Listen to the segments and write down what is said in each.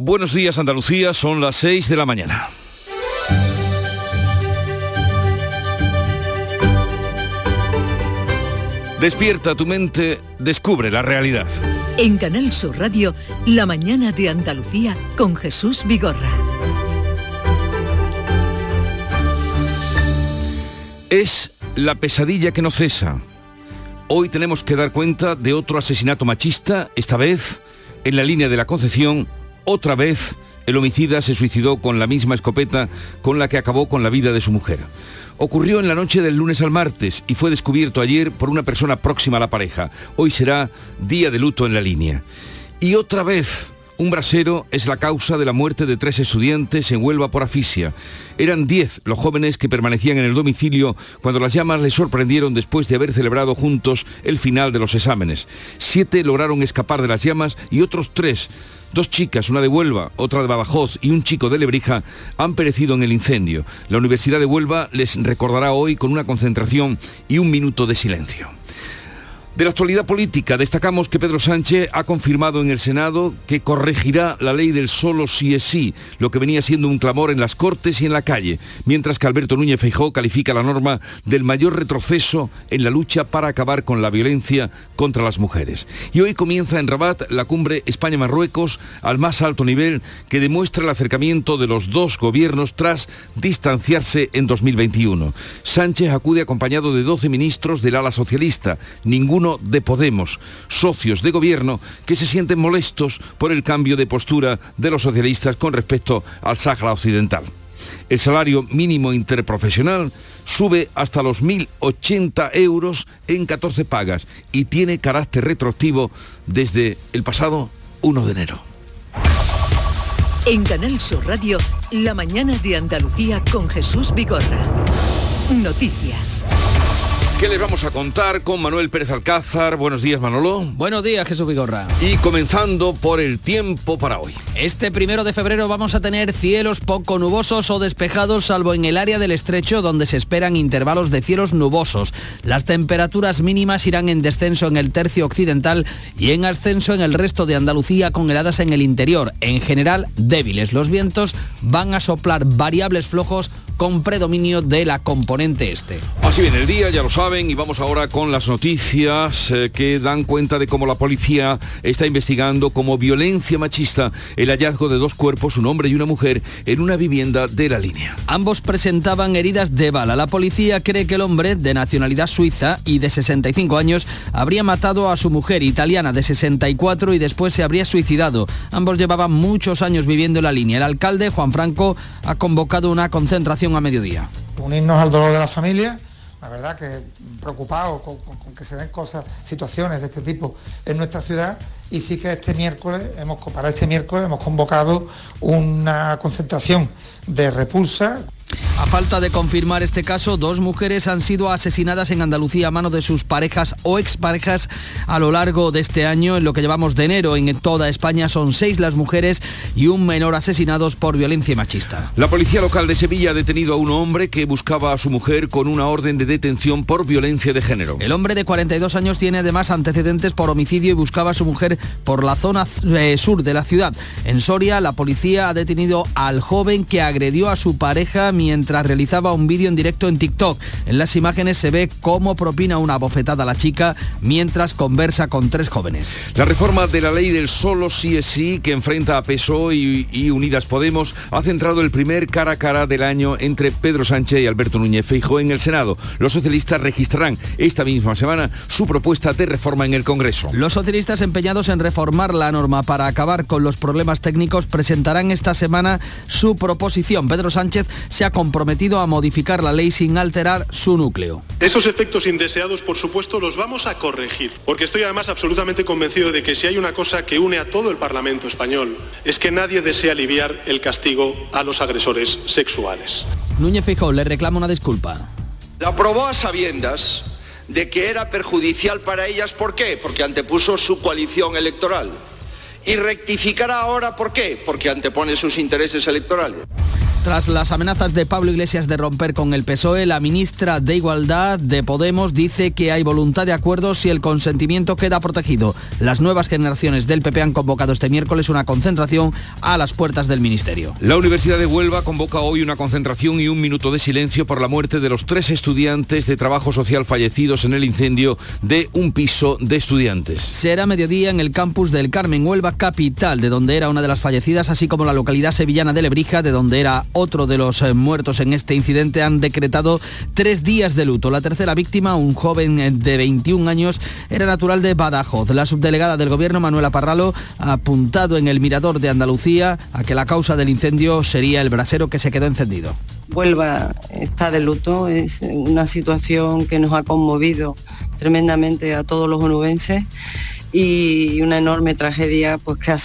Buenos días Andalucía, son las 6 de la mañana. Despierta tu mente, descubre la realidad. En Canal Sur Radio, La mañana de Andalucía con Jesús Vigorra. Es la pesadilla que no cesa. Hoy tenemos que dar cuenta de otro asesinato machista, esta vez en la línea de la Concepción, otra vez el homicida se suicidó con la misma escopeta con la que acabó con la vida de su mujer ocurrió en la noche del lunes al martes y fue descubierto ayer por una persona próxima a la pareja. Hoy será día de luto en la línea. Y otra vez, un brasero es la causa de la muerte de tres estudiantes en Huelva por asfixia. Eran diez los jóvenes que permanecían en el domicilio cuando las llamas les sorprendieron después de haber celebrado juntos el final de los exámenes. Siete lograron escapar de las llamas y otros tres Dos chicas, una de Huelva, otra de Badajoz y un chico de Lebrija, han perecido en el incendio. La Universidad de Huelva les recordará hoy con una concentración y un minuto de silencio. De la actualidad política, destacamos que Pedro Sánchez ha confirmado en el Senado que corregirá la ley del solo sí es sí, lo que venía siendo un clamor en las Cortes y en la calle, mientras que Alberto Núñez Feijó califica la norma del mayor retroceso en la lucha para acabar con la violencia contra las mujeres. Y hoy comienza en Rabat la cumbre España-Marruecos al más alto nivel que demuestra el acercamiento de los dos gobiernos tras distanciarse en 2021. Sánchez acude acompañado de 12 ministros del ala socialista, ninguno de Podemos, socios de gobierno que se sienten molestos por el cambio de postura de los socialistas con respecto al Sáhara Occidental. El salario mínimo interprofesional sube hasta los 1.080 euros en 14 pagas y tiene carácter retroactivo desde el pasado 1 de enero. En Canal Sur Radio, la mañana de Andalucía con Jesús Vigorra. Noticias. ¿Qué les vamos a contar con Manuel Pérez Alcázar? Buenos días, Manolo. Buenos días, Jesús Vigorra. Y comenzando por el tiempo para hoy. Este primero de febrero vamos a tener cielos poco nubosos o despejados, salvo en el área del estrecho, donde se esperan intervalos de cielos nubosos. Las temperaturas mínimas irán en descenso en el tercio occidental y en ascenso en el resto de Andalucía, con heladas en el interior. En general, débiles. Los vientos van a soplar variables flojos con predominio de la componente este. Así viene el día, ya lo saben, y vamos ahora con las noticias eh, que dan cuenta de cómo la policía está investigando como violencia machista el hallazgo de dos cuerpos, un hombre y una mujer, en una vivienda de la línea. Ambos presentaban heridas de bala. La policía cree que el hombre, de nacionalidad suiza y de 65 años, habría matado a su mujer italiana de 64 y después se habría suicidado. Ambos llevaban muchos años viviendo en la línea. El alcalde, Juan Franco, ha convocado una concentración a mediodía. Unirnos al dolor de la familia, la verdad que preocupado con, que se den cosas, situaciones de este tipo en nuestra ciudad y sí que este miércoles, hemos, para este miércoles hemos convocado una concentración de repulsa a falta de confirmar este caso, dos mujeres han sido asesinadas en Andalucía a mano de sus parejas o exparejas a lo largo de este año, en lo que llevamos de enero. En toda España son seis las mujeres y un menor asesinados por violencia machista. La policía local de Sevilla ha detenido a un hombre que buscaba a su mujer con una orden de detención por violencia de género. El hombre de 42 años tiene además antecedentes por homicidio y buscaba a su mujer por la zona eh, sur de la ciudad. En Soria, la policía ha detenido al joven que agredió a su pareja mientras realizaba un vídeo en directo en TikTok. En las imágenes se ve cómo propina una bofetada a la chica mientras conversa con tres jóvenes. La reforma de la ley del solo sí es sí que enfrenta a PSOE y, Unidas Podemos ha centrado el primer cara a cara del año entre Pedro Sánchez y Alberto Núñez Feijóo en el Senado. Los socialistas registrarán esta misma semana su propuesta de reforma en el Congreso. Los socialistas empeñados en reformar la norma para acabar con los problemas técnicos presentarán esta semana su proposición. Pedro Sánchez se ha comprometido a modificar la ley sin alterar su núcleo. Esos efectos indeseados, por supuesto, los vamos a corregir, porque estoy además absolutamente convencido de que si hay una cosa que une a todo el Parlamento español, es que nadie desea aliviar el castigo a los agresores sexuales. Núñez Fijó le reclama una disculpa. La aprobó a sabiendas de que era perjudicial para ellas. ¿Por qué? Porque antepuso su coalición electoral. Y rectificará ahora, ¿por qué? Porque antepone sus intereses electorales. Tras las amenazas de Pablo Iglesias de romper con el PSOE, la ministra de Igualdad de Podemos dice que hay voluntad de acuerdo si el consentimiento queda protegido. Las nuevas generaciones del PP han convocado este miércoles una concentración a las puertas del ministerio. La Universidad de Huelva convoca hoy una concentración y un minuto de silencio por la muerte de los tres estudiantes de trabajo social fallecidos en el incendio de un piso de estudiantes. Será mediodía en el campus del Carmen Huelva capital, de donde era una de las fallecidas, así como la localidad sevillana de Lebrija, de donde era otro de los eh, muertos en este incidente, han decretado tres días de luto. La tercera víctima, un joven eh, de 21 años, era natural de Badajoz. La subdelegada del gobierno, Manuela Parralo, ha apuntado en el mirador de Andalucía a que la causa del incendio sería el brasero que se quedó encendido. Huelva está de luto, es una situación que nos ha conmovido tremendamente a todos los onubenses y una enorme tragedia pues que ha,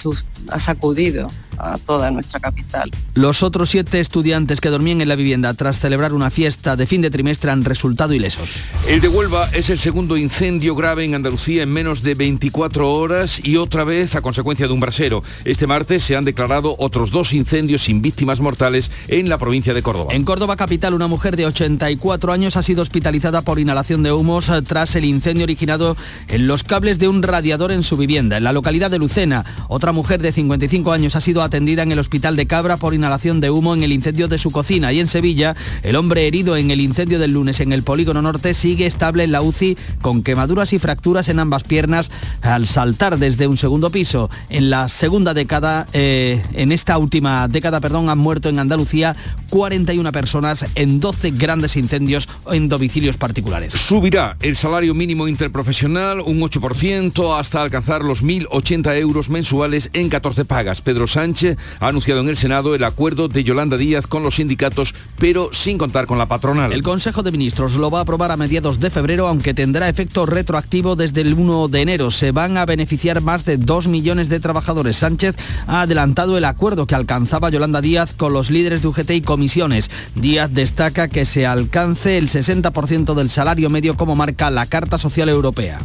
ha sacudido a toda nuestra capital. Los otros siete estudiantes que dormían en la vivienda tras celebrar una fiesta de fin de trimestre han resultado ilesos. El de Huelva es el segundo incendio grave en Andalucía en menos de 24 horas y otra vez a consecuencia de un brasero. Este martes se han declarado otros dos incendios sin víctimas mortales en la provincia de Córdoba. En Córdoba capital, una mujer de 84 años ha sido hospitalizada por inhalación de humos tras el incendio originado en los cables de un radiador en su vivienda. En la localidad de Lucena, otra mujer de 55 años ha sido atendida en el hospital de Cabra por inhalación de humo en el incendio de su cocina. Y en Sevilla, el hombre herido en el incendio del lunes en el polígono norte sigue estable en la UCI con quemaduras y fracturas en ambas piernas al saltar desde un segundo piso. En la segunda década, eh, en esta última década, perdón, han muerto en Andalucía 41 personas en 12 grandes incendios en domicilios particulares. Subirá el salario mínimo interprofesional un 8% hasta alcanzar los 1.080 euros mensuales en 14 pagas. Pedro Sánchez ha anunciado en el Senado el acuerdo de Yolanda Díaz con los sindicatos, pero sin contar con la patronal. El Consejo de Ministros lo va a aprobar a mediados de febrero, aunque tendrá efecto retroactivo desde el 1 de enero. Se van a beneficiar más de 2 millones de trabajadores. Sánchez ha adelantado el acuerdo que alcanzaba Yolanda Díaz con los líderes de UGT y comisiones. Díaz destaca que se alcance el 60% del salario medio como marca la Carta Social Europea.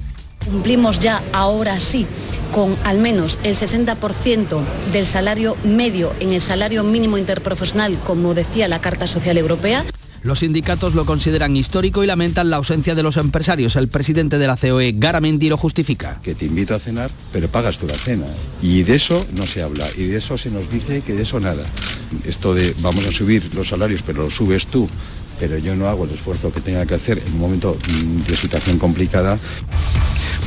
Cumplimos ya ahora sí con al menos el 60% del salario medio en el salario mínimo interprofesional, como decía la Carta Social Europea. Los sindicatos lo consideran histórico y lamentan la ausencia de los empresarios. El presidente de la COE, Garamendi, lo justifica. Que te invito a cenar, pero pagas tú la cena. Y de eso no se habla. Y de eso se nos dice que de eso nada. Esto de vamos a subir los salarios, pero lo subes tú pero yo no hago el esfuerzo que tenga que hacer en un momento de situación complicada.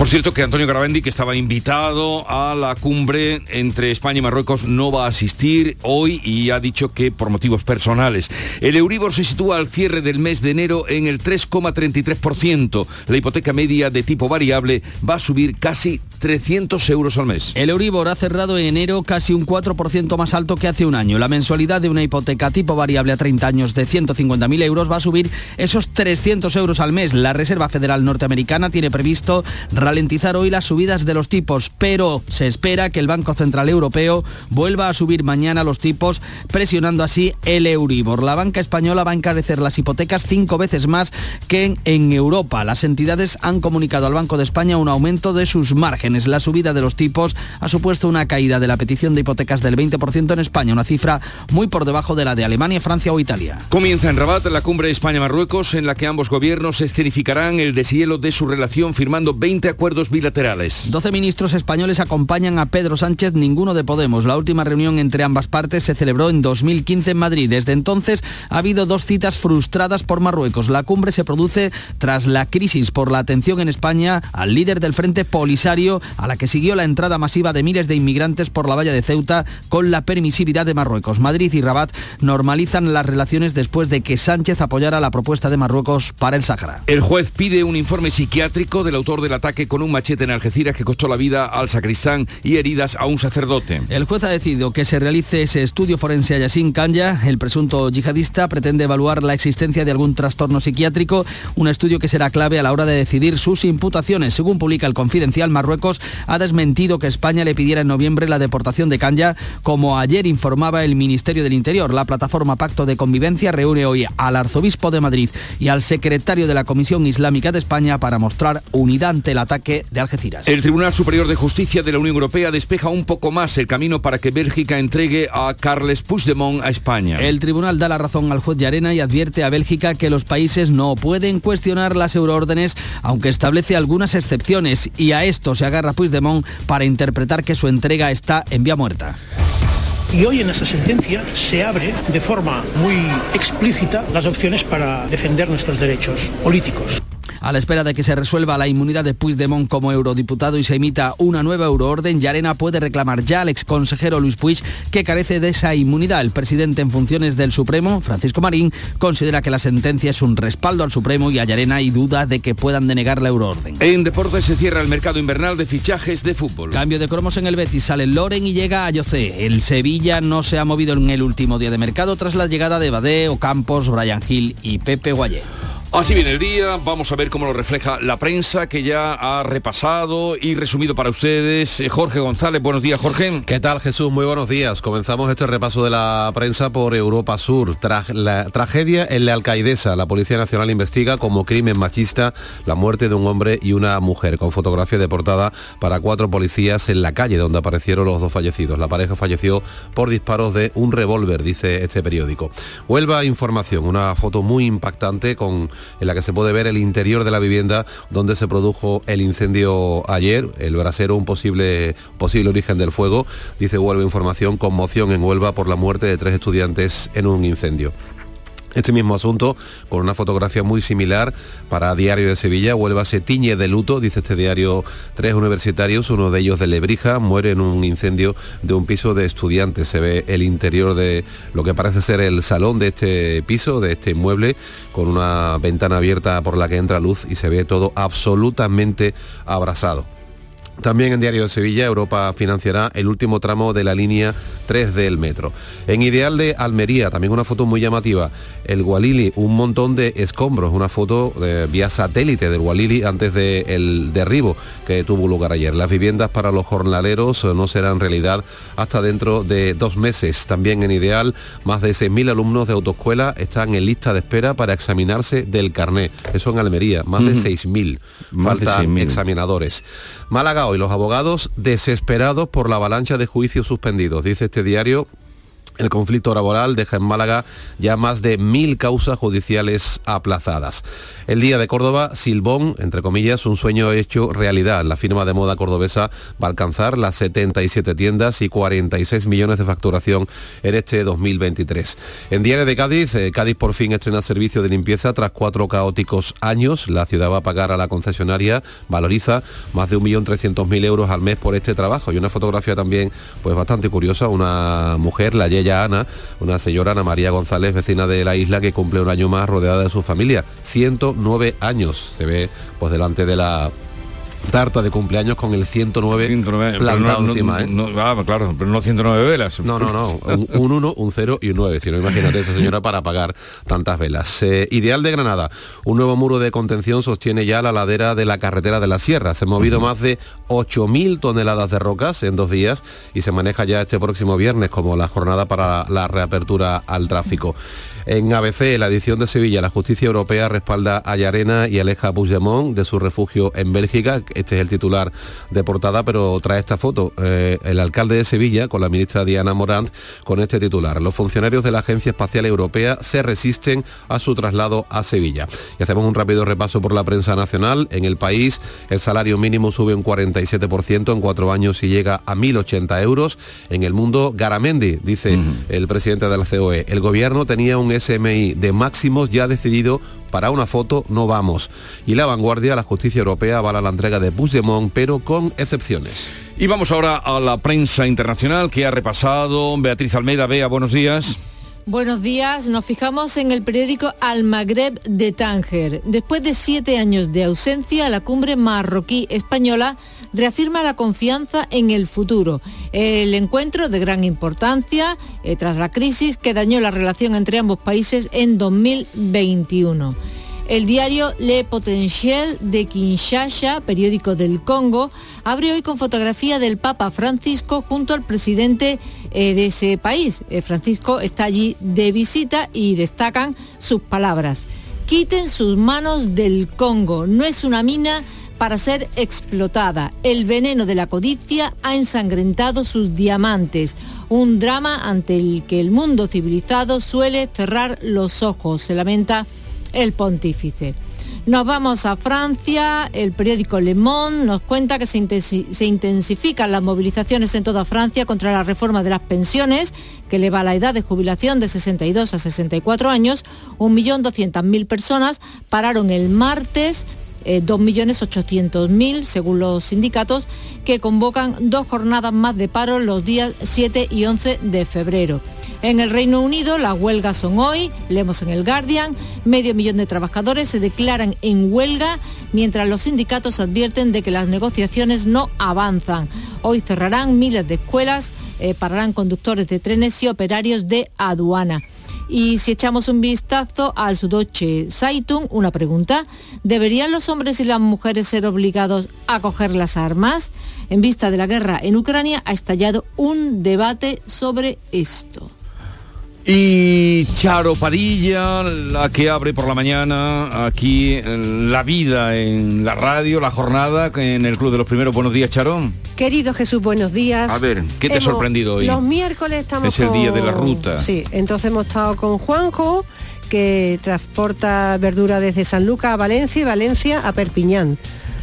Por cierto que Antonio Garavendi, que estaba invitado a la cumbre entre España y Marruecos, no va a asistir hoy y ha dicho que por motivos personales. El Euribor se sitúa al cierre del mes de enero en el 3,33%. La hipoteca media de tipo variable va a subir casi 300 euros al mes. El Euribor ha cerrado en enero casi un 4% más alto que hace un año. La mensualidad de una hipoteca tipo variable a 30 años de 150.000 euros va a subir esos 300 euros al mes. La Reserva Federal Norteamericana tiene previsto ralentizar hoy las subidas de los tipos, pero se espera que el Banco Central Europeo vuelva a subir mañana los tipos, presionando así el Euribor. La banca española va a encarecer las hipotecas cinco veces más que en, Europa. Las entidades han comunicado al Banco de España un aumento de sus márgenes. La subida de los tipos ha supuesto una caída de la petición de hipotecas del 20% en España, una cifra muy por debajo de la de Alemania, Francia o Italia. Comienza en Rabat la cumbre España-Marruecos, en la que ambos gobiernos escenificarán el deshielo de su relación firmando 20 acuerdos bilaterales. 12 ministros españoles acompañan a Pedro Sánchez, ninguno de Podemos. La última reunión entre ambas partes se celebró en 2015 en Madrid. Desde entonces ha habido dos citas frustradas por Marruecos. La cumbre se produce tras la crisis por la atención en España al líder del Frente Polisario, a la que siguió la entrada masiva de miles de inmigrantes por la valla de Ceuta con la permisividad de Marruecos. Madrid y Rabat normalizan las relaciones después de que Sánchez apoyara la propuesta de Marruecos para el Sáhara. El juez pide un informe psiquiátrico del autor del ataque con un machete en Algeciras que costó la vida al sacristán y heridas a un sacerdote. El juez ha decidido que se realice ese estudio forense a Yassin Kanya. El presunto yihadista pretende evaluar la existencia de algún trastorno psiquiátrico, un estudio que será clave a la hora de decidir sus imputaciones. Según publica el Confidencial, Marruecos ha desmentido que España le pidiera en noviembre la deportación de Kanya, como ayer informaba el Ministerio del Interior. La plataforma Pacto de Convivencia reúne hoy al arzobispo de Madrid y al secretario de la Comisión Islámica de España para mostrar unidad ante el ataque ataque de Algeciras. El Tribunal Superior de Justicia de la Unión Europea despeja un poco más el camino para que Bélgica entregue a Carles Puigdemont a España. El tribunal da la razón al juez de Arena y advierte a Bélgica que los países no pueden cuestionar las euroórdenes, aunque establece algunas excepciones, y a esto se agarra Puigdemont para interpretar que su entrega está en vía muerta. Y hoy en esta sentencia se abre de forma muy explícita las opciones para defender nuestros derechos políticos. A la espera de que se resuelva la inmunidad de Puigdemont como eurodiputado y se emita una nueva euroorden, Yarena puede reclamar ya al exconsejero Luis Puig que carece de esa inmunidad. El presidente en funciones del Supremo, Francisco Marín, considera que la sentencia es un respaldo al Supremo y a Yarena hay duda de que puedan denegar la euroorden. En deportes se cierra el mercado invernal de fichajes de fútbol. Cambio de cromos en el Betis, sale Loren y llega a Yocé. El Sevilla no se ha movido en el último día de mercado tras la llegada de Badé, Ocampos, Brian Hill y Pepe Guayé. Así viene el día, vamos a ver cómo lo refleja la prensa que ya ha repasado y resumido para ustedes. Eh, Jorge González, buenos días Jorge. ¿Qué tal Jesús? Muy buenos días. Comenzamos este repaso de la prensa por Europa Sur. Tras la tragedia en la Alcaidesa, la Policía Nacional investiga como crimen machista la muerte de un hombre y una mujer, con fotografía de portada para cuatro policías en la calle donde aparecieron los dos fallecidos. La pareja falleció por disparos de un revólver, dice este periódico. Huelva Información, una foto muy impactante con en la que se puede ver el interior de la vivienda donde se produjo el incendio ayer, el brasero, un posible, posible origen del fuego. Dice Huelva Información, conmoción en Huelva por la muerte de tres estudiantes en un incendio. Este mismo asunto, con una fotografía muy similar para Diario de Sevilla, Huelva se tiñe de luto, dice este diario, tres universitarios, uno de ellos de Lebrija, muere en un incendio de un piso de estudiantes. Se ve el interior de lo que parece ser el salón de este piso, de este inmueble, con una ventana abierta por la que entra luz y se ve todo absolutamente abrasado. También en Diario de Sevilla, Europa financiará el último tramo de la línea 3 del metro. En Ideal de Almería, también una foto muy llamativa, el Gualili, un montón de escombros, una foto de, vía satélite del Gualili antes del derribo que tuvo lugar ayer. Las viviendas para los jornaleros no serán realidad hasta dentro de dos meses. También en Ideal, más de 6.000 alumnos de autoescuela están en lista de espera para examinarse del carné. Eso en Almería, más de 6.000. Faltan examinadores. Málaga hoy, los abogados desesperados por la avalancha de juicios suspendidos. Dice este diario el conflicto laboral deja en Málaga ya más de mil causas judiciales aplazadas. El Día de Córdoba, Silbón, entre comillas, un sueño hecho realidad. La firma de moda cordobesa va a alcanzar las 77 tiendas y 46 millones de facturación en este 2023. En Diario de Cádiz, eh, Cádiz por fin estrena servicio de limpieza tras cuatro caóticos años. La ciudad va a pagar a la concesionaria, valoriza más de 1.300.000 euros al mes por este trabajo. Y una fotografía también pues bastante curiosa, una mujer, la ella Ana, una señora Ana María González, vecina de la isla, que cumple un año más rodeada de su familia. 109 años. Se ve pues delante de la tarta de cumpleaños con el 109, 109 plantado no, encima. ¿eh? No, ah, claro, pero no 109 velas. No, no, no. Un 1, un 0 y un 9. Si no, imagínate esa señora para apagar tantas velas. Eh, Ideal de Granada. Un nuevo muro de contención sostiene ya la ladera de la carretera de la Sierra. Se han movido más de 8.000 toneladas de rocas en dos días y se maneja ya este próximo viernes como la jornada para la reapertura al tráfico. En ABC, la edición de Sevilla, la justicia europea respalda a Yarena y aleja a Puigdemont de su refugio en Bélgica. Este es el titular de portada, pero trae esta foto. Eh, el alcalde de Sevilla, con la ministra Diana Morant, con este titular. Los funcionarios de la Agencia Espacial Europea se resisten a su traslado a Sevilla. Y hacemos un rápido repaso por la prensa nacional. En el país, el salario mínimo sube un 47% en cuatro años y llega a 1.080 euros. En el mundo, Garamendi, dice el presidente de la COE, el gobierno tenía un SMI de máximos ya decidido para una foto no vamos. Y la vanguardia, la justicia europea avala la entrega de Puigdemont, pero con excepciones. Y vamos ahora a la prensa internacional que ha repasado Beatriz Almeida. Bea, buenos días. Buenos días, nos fijamos en el periódico Al Magreb de Tánger. Después de siete años de ausencia, la cumbre marroquí española reafirma la confianza en el futuro. El encuentro de gran importancia eh, tras la crisis que dañó la relación entre ambos países en 2021. El diario Le Potentiel de Kinshasa, periódico del Congo, abre hoy con fotografía del Papa Francisco junto al presidente eh, de ese país. Eh, Francisco está allí de visita y destacan sus palabras. Quiten sus manos del Congo. No es una mina para ser explotada. El veneno de la codicia ha ensangrentado sus diamantes, un drama ante el que el mundo civilizado suele cerrar los ojos, se lamenta el pontífice. Nos vamos a Francia, el periódico Le Monde nos cuenta que se, intensifican las movilizaciones en toda Francia contra la reforma de las pensiones, que eleva la edad de jubilación de 62 a 64 años. 1.200.000 personas pararon el martes 2.800.000 eh, según los sindicatos que convocan dos jornadas más de paro los días 7 y 11 de febrero. En el Reino Unido las huelgas son hoy, leemos en el Guardian, medio millón de trabajadores se declaran en huelga mientras los sindicatos advierten de que las negociaciones no avanzan. Hoy cerrarán miles de escuelas, eh, pararán conductores de trenes y operarios de aduana. Y si echamos un vistazo al Sudoche Zeitung, una pregunta, ¿deberían los hombres y las mujeres ser obligados a coger las armas? En vista de la guerra en Ucrania ha estallado un debate sobre esto. Y Charo Padilla, la que abre por la mañana aquí la vida en la radio, la jornada en el Club de los Primeros. Buenos días, Charo. Querido Jesús, buenos días. A ver, ¿qué te ha sorprendido hoy? Los miércoles estamos Es el día de la ruta. Sí, entonces hemos estado con Juanjo, que transporta verdura desde San Lucas a Valencia y Valencia a Perpiñán.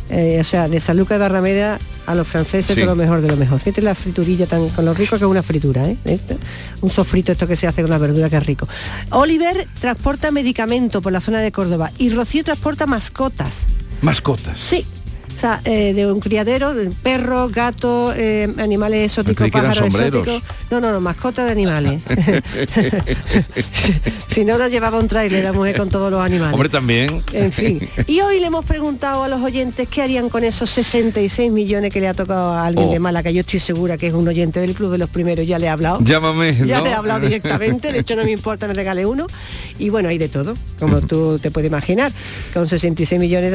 Eh, o sea, de San Lucas de Barrameda a los franceses todo lo mejor de lo mejor. Fíjate la friturilla tan con lo rico que es una fritura, ¿eh? Este, un sofrito esto que se hace con la verdura que es rico. Oliver transporta medicamento por la zona de Córdoba y Rocío transporta mascotas. ¿Mascotas? Sí, o sea, eh, de un criadero, de perros, gatos, eh, animales exóticos, pájaros exóticos. No, no, no, mascotas de animales. si no, nos llevaba un trailer la mujer con todos los animales. Hombre, también. En fin. Y hoy le hemos preguntado a los oyentes qué harían con esos 66 millones que le ha tocado a alguien de de que Yo estoy segura que es un oyente del Club de los Primeros, ya le he hablado. Llámame. Ya le he hablado directamente, de hecho no me importa, me regale uno. Y bueno, hay de todo, como tú te puedes imaginar. Con 66 millones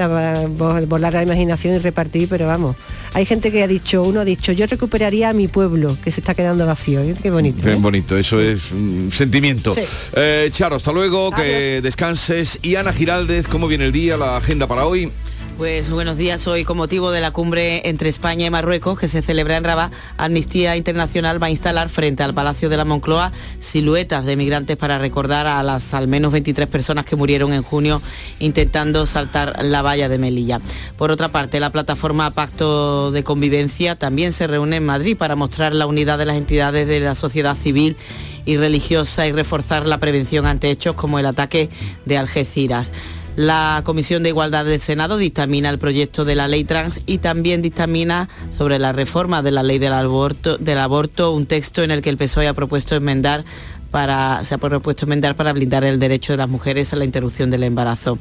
volar la imaginación repartir, pero vamos, hay gente que ha dicho, uno ha dicho, yo recuperaría a mi pueblo, que se está quedando vacío. ¿eh? Qué bonito. Qué ¿eh? bonito, eso es un sentimiento. Eh, Charo, hasta luego, que descanses. Y Ana Giraldez, ¿cómo viene el día, la agenda para hoy? Pues buenos días. Hoy, con motivo de la cumbre entre España y Marruecos, que se celebra en Rabat, Amnistía Internacional va a instalar frente al Palacio de la Moncloa siluetas de migrantes para recordar a las al menos 23 personas que murieron en junio intentando saltar la valla de Melilla. Por otra parte, la plataforma Pacto de Convivencia también se reúne en Madrid para mostrar la unidad de las entidades de la sociedad civil y religiosa y reforzar la prevención ante hechos como el ataque de Algeciras. La Comisión de Igualdad del Senado dictamina el proyecto de la ley trans y también dictamina sobre la reforma de la ley del aborto, un texto en el que el PSOE ha propuesto enmendar para, se ha propuesto enmendar para blindar el derecho de las mujeres a la interrupción del embarazo.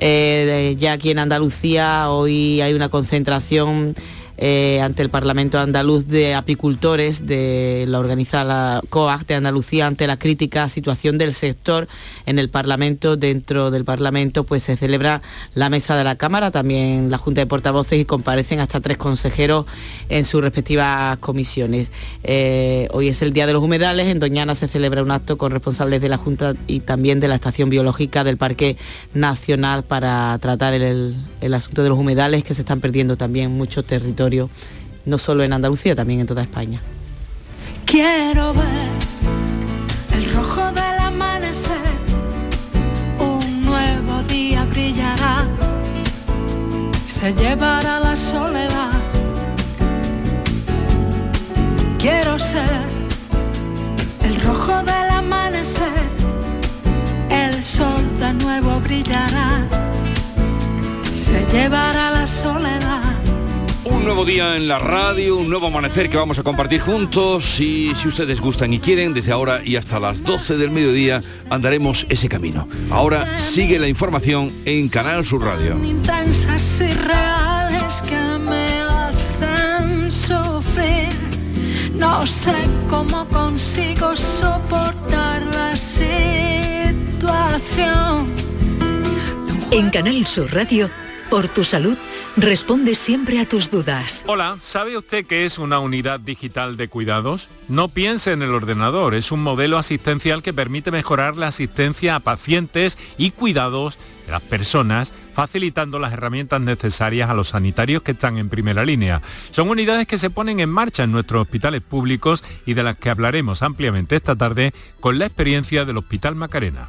Eh, ya aquí en Andalucía hoy hay una concentración eh, ante el Parlamento andaluz de apicultores de la organizada COAG de Andalucía ante la crítica situación del sector en el Parlamento. Dentro del Parlamento pues se celebra la mesa de la Cámara, también la Junta de Portavoces y comparecen hasta tres consejeros en sus respectivas comisiones. Eh, hoy es el Día de los Humedales, en Doñana se celebra un acto con responsables de la Junta y también de la Estación Biológica del Parque Nacional para tratar el asunto de los humedales que se están perdiendo también mucho territorio no solo en Andalucía, también en toda España. Quiero ver el rojo del amanecer, un nuevo día brillará, se llevará la soledad. Quiero ser el rojo del amanecer, el sol de nuevo brillará, llevará la soledad un nuevo día en la radio, un nuevo amanecer que vamos a compartir juntos y si ustedes gustan y quieren, desde ahora y hasta las 12 del mediodía andaremos ese camino. Ahora sigue la información en Canal Sur Radio. Intensas y reales que me hacen sufrir. No sé cómo consigo soportar la situación. En Canal Sur Radio, por tu salud responde siempre a tus dudas. Hola, ¿sabe usted qué es una unidad digital de cuidados? No piense en el ordenador, es un modelo asistencial que permite mejorar la asistencia a pacientes y cuidados de las personas, facilitando las herramientas necesarias a los sanitarios que están en primera línea. Son unidades que se ponen en marcha en nuestros hospitales públicos y de las que hablaremos ampliamente esta tarde con la experiencia del Hospital Macarena.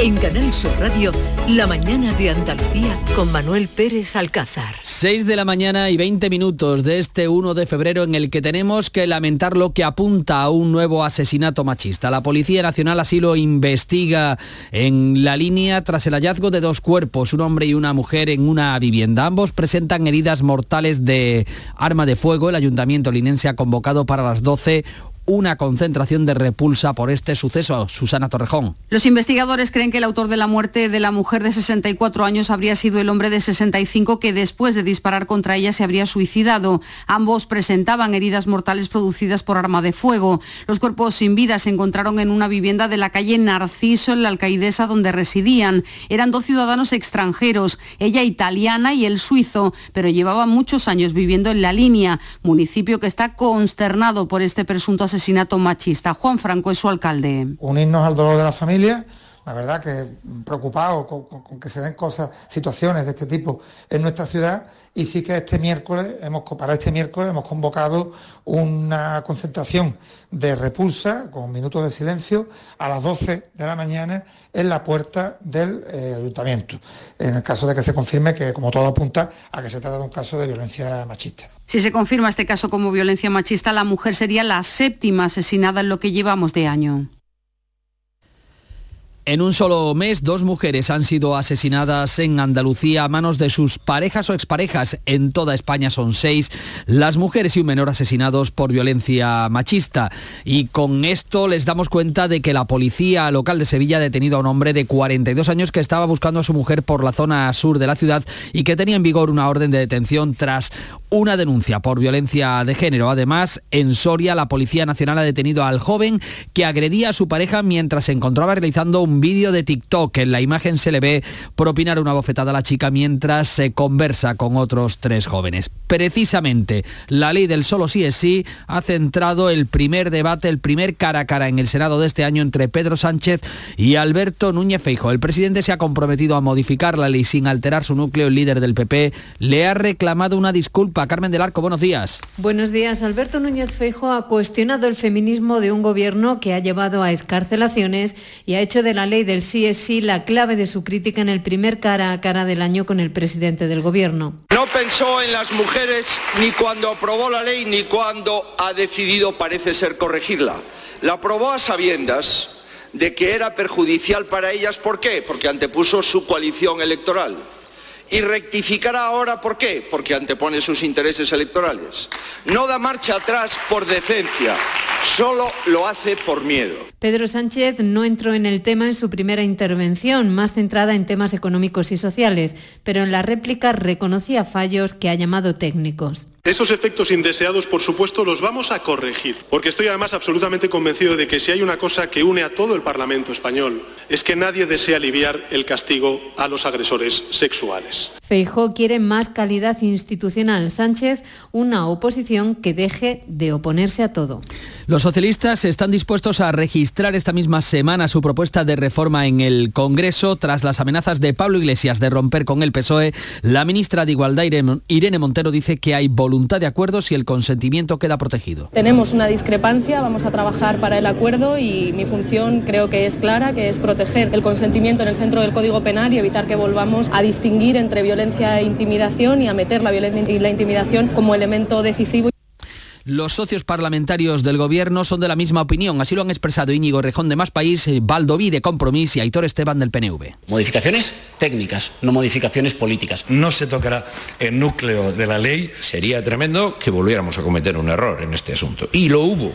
En Canal Sur Radio, la mañana de Andalucía con Manuel Pérez Alcázar. 6 de la mañana y 20 minutos de este 1 de febrero en el que tenemos que lamentar lo que apunta a un nuevo asesinato machista. La Policía Nacional así lo investiga en la línea tras el hallazgo de dos cuerpos, un hombre y una mujer en una vivienda. Ambos presentan heridas mortales de arma de fuego. El ayuntamiento linense ha convocado para las 12 una concentración de repulsa por este suceso. Susana Torrejón. Los investigadores creen que el autor de la muerte de la mujer de 64 años habría sido el hombre de 65 que después de disparar contra ella se habría suicidado. Ambos presentaban heridas mortales producidas por arma de fuego. Los cuerpos sin vida se encontraron en una vivienda de la calle Narciso en la alcaidesa donde residían. Eran dos ciudadanos extranjeros, ella italiana y el suizo, pero llevaban muchos años viviendo en la línea, municipio que está consternado por este presunto asesinato asesinato machista. Juan Franco es su alcalde. Unirnos al dolor de la familia, la verdad que preocupado con, que se den cosas, situaciones de este tipo en nuestra ciudad y sí que este miércoles, hemos, para este miércoles hemos convocado una concentración de repulsa con minutos de silencio a las 12 de la mañana en la puerta del eh, ayuntamiento, en el caso de que se confirme que, como todo apunta, a que se trata de un caso de violencia machista. Si se confirma este caso como violencia machista, la mujer sería la séptima asesinada en lo que llevamos de año. En un solo mes, dos mujeres han sido asesinadas en Andalucía a manos de sus parejas o exparejas. En toda España son seis las mujeres y un menor asesinados por violencia machista. Y con esto les damos cuenta de que la policía local de Sevilla ha detenido a un hombre de 42 años que estaba buscando a su mujer por la zona sur de la ciudad y que tenía en vigor una orden de detención tras una denuncia por violencia de género. Además, en Soria, la Policía Nacional ha detenido al joven que agredía a su pareja mientras se encontraba realizando un vídeo de TikTok. En la imagen se le ve propinar una bofetada a la chica mientras se conversa con otros tres jóvenes. Precisamente, la ley del solo sí es sí ha centrado el primer debate, el primer cara a cara en el Senado de este año entre Pedro Sánchez y Alberto Núñez Feijo. El presidente se ha comprometido a modificar la ley sin alterar su núcleo. El líder del PP le ha reclamado una disculpa. Carmen del Arco, buenos días. Buenos días. Alberto Núñez Feijo ha cuestionado el feminismo de un gobierno que ha llevado a escarcelaciones y ha hecho de ley del sí es sí la clave de su crítica en el primer cara a cara del año con el presidente del gobierno. No pensó en las mujeres ni cuando aprobó la ley ni cuando ha decidido, parece ser, corregirla. La aprobó a sabiendas de que era perjudicial para ellas. ¿Por qué? Porque antepuso su coalición electoral. Y rectificará ahora, ¿por qué? Porque antepone sus intereses electorales. No da marcha atrás por decencia, solo lo hace por miedo. Pedro Sánchez no entró en el tema en su primera intervención, más centrada en temas económicos y sociales, pero en la réplica reconocía fallos que ha llamado técnicos. Esos efectos indeseados, por supuesto, los vamos a corregir, porque estoy además absolutamente convencido de que si hay una cosa que une a todo el Parlamento español, es que nadie desea aliviar el castigo a los agresores sexuales. Feijó quiere más calidad institucional. Sánchez, una oposición que deje de oponerse a todo. Los socialistas están dispuestos a registrar esta misma semana su propuesta de reforma en el Congreso tras las amenazas de Pablo Iglesias de romper con el PSOE. La ministra de Igualdad, Irene Montero, dice que hay voluntad de acuerdo si el consentimiento queda protegido. Tenemos una discrepancia, vamos a trabajar para el acuerdo y mi función creo que es clara, que es proteger el consentimiento en el centro del Código Penal y evitar que volvamos a distinguir entre violencia e intimidación y a meter la violencia y la intimidación como elemento decisivo. Los socios parlamentarios del Gobierno son de la misma opinión. Así lo han expresado Íñigo Rejón de Más País, Valdoví de Compromís y Aitor Esteban del PNV. Modificaciones técnicas, no modificaciones políticas. No se tocará el núcleo de la ley. Sería tremendo que volviéramos a cometer un error en este asunto. Y lo hubo.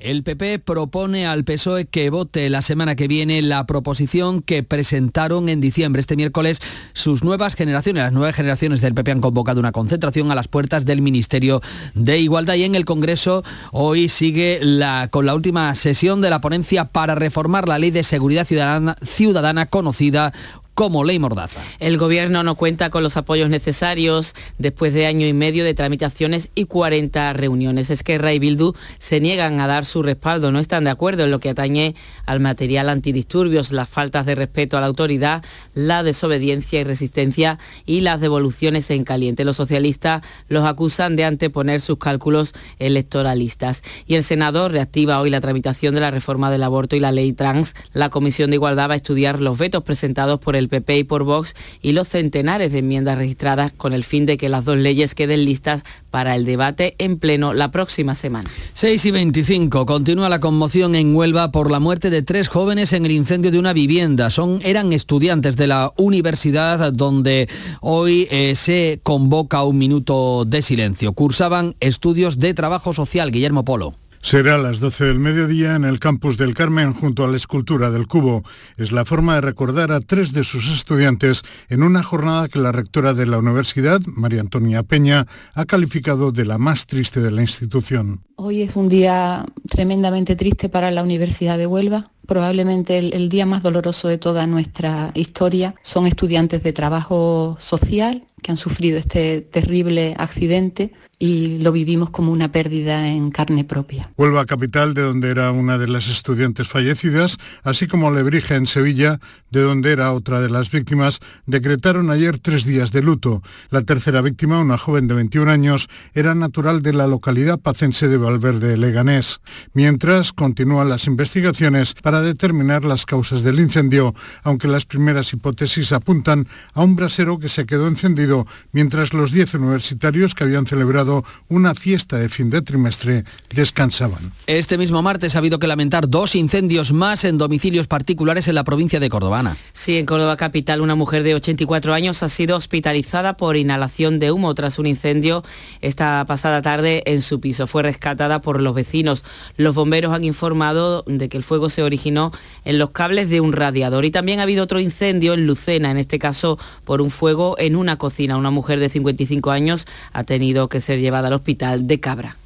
El PP propone al PSOE que vote la semana que viene la proposición que presentaron en diciembre. Este miércoles sus nuevas generaciones, las nuevas generaciones del PP han convocado una concentración a las puertas del Ministerio de Igualdad y en el Congreso hoy sigue la, con la última sesión de la ponencia para reformar la Ley de Seguridad Ciudadana, ciudadana conocida como ley mordaza. El gobierno no cuenta con los apoyos necesarios después de año y medio de tramitaciones y 40 reuniones. Esquerra y Bildu se niegan a dar su respaldo, no están de acuerdo en lo que atañe al material antidisturbios, las faltas de respeto a la autoridad, la desobediencia y resistencia y las devoluciones en caliente. Los socialistas los acusan de anteponer sus cálculos electoralistas. Y el senador reactiva hoy la tramitación de la reforma del aborto y la ley trans. La Comisión de Igualdad va a estudiar los vetos presentados por el PP y por Vox y los centenares de enmiendas registradas con el fin de que las dos leyes queden listas para el debate en pleno la próxima semana. 6 y 25. Continúa la conmoción en Huelva por la muerte de tres jóvenes en el incendio de una vivienda. Son, eran estudiantes de la universidad donde hoy eh, se convoca un minuto de silencio. Cursaban estudios de trabajo social. Guillermo Polo. Será a las 12 del mediodía en el campus del Carmen junto a la escultura del cubo. Es la forma de recordar a tres de sus estudiantes en una jornada que la rectora de la universidad, María Antonia Peña, ha calificado de la más triste de la institución. Hoy es un día tremendamente triste para la Universidad de Huelva. Probablemente el, el día más doloroso de toda nuestra historia. Son estudiantes de trabajo social que han sufrido este terrible accidente y lo vivimos como una pérdida en carne propia. Huelva capital, de donde era una de las estudiantes fallecidas, así como Lebrija en Sevilla, de donde era otra de las víctimas, decretaron ayer tres días de luto. La tercera víctima, una joven de 21 años, era natural de la localidad pacense de Valverde Leganés. Mientras continúan las investigaciones para determinar las causas del incendio, aunque las primeras hipótesis apuntan a un brasero que se quedó encendido mientras los 10 universitarios que habían celebrado una fiesta de fin de trimestre descansaban. Este mismo martes ha habido que lamentar dos incendios más en domicilios particulares en la provincia de Córdoba. Sí, en Córdoba capital una mujer de 84 años ha sido hospitalizada por inhalación de humo tras un incendio esta pasada tarde en su piso. Fue rescatada por los vecinos. Los bomberos han informado de que el fuego se originó en los cables de un radiador y también ha habido otro incendio en Lucena, en este caso por un fuego en una cocina. Una mujer de 55 años ha tenido que ser llevada al hospital de Cabra.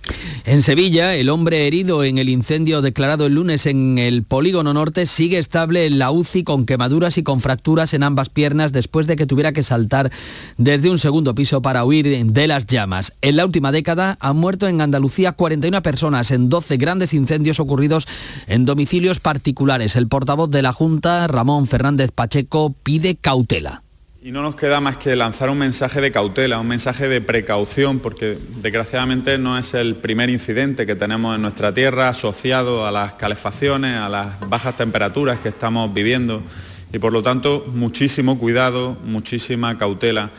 En Sevilla, el hombre herido en el incendio declarado el lunes en el polígono norte sigue estable en la UCI con quemaduras y con fracturas en ambas piernas después de que tuviera que saltar desde un segundo piso para huir de las llamas. En la última década han muerto en Andalucía 41 personas en 12 grandes incendios ocurridos en domicilios particulares. El portavoz de la Junta, Ramón Fernández Pacheco, pide cautela. Y no nos queda más que lanzar un mensaje de cautela, un mensaje de precaución, porque desgraciadamente no es el primer incidente que tenemos en nuestra tierra asociado a las calefacciones, a las bajas temperaturas que estamos viviendo. Y por lo tanto, muchísimo cuidado, muchísima cautela.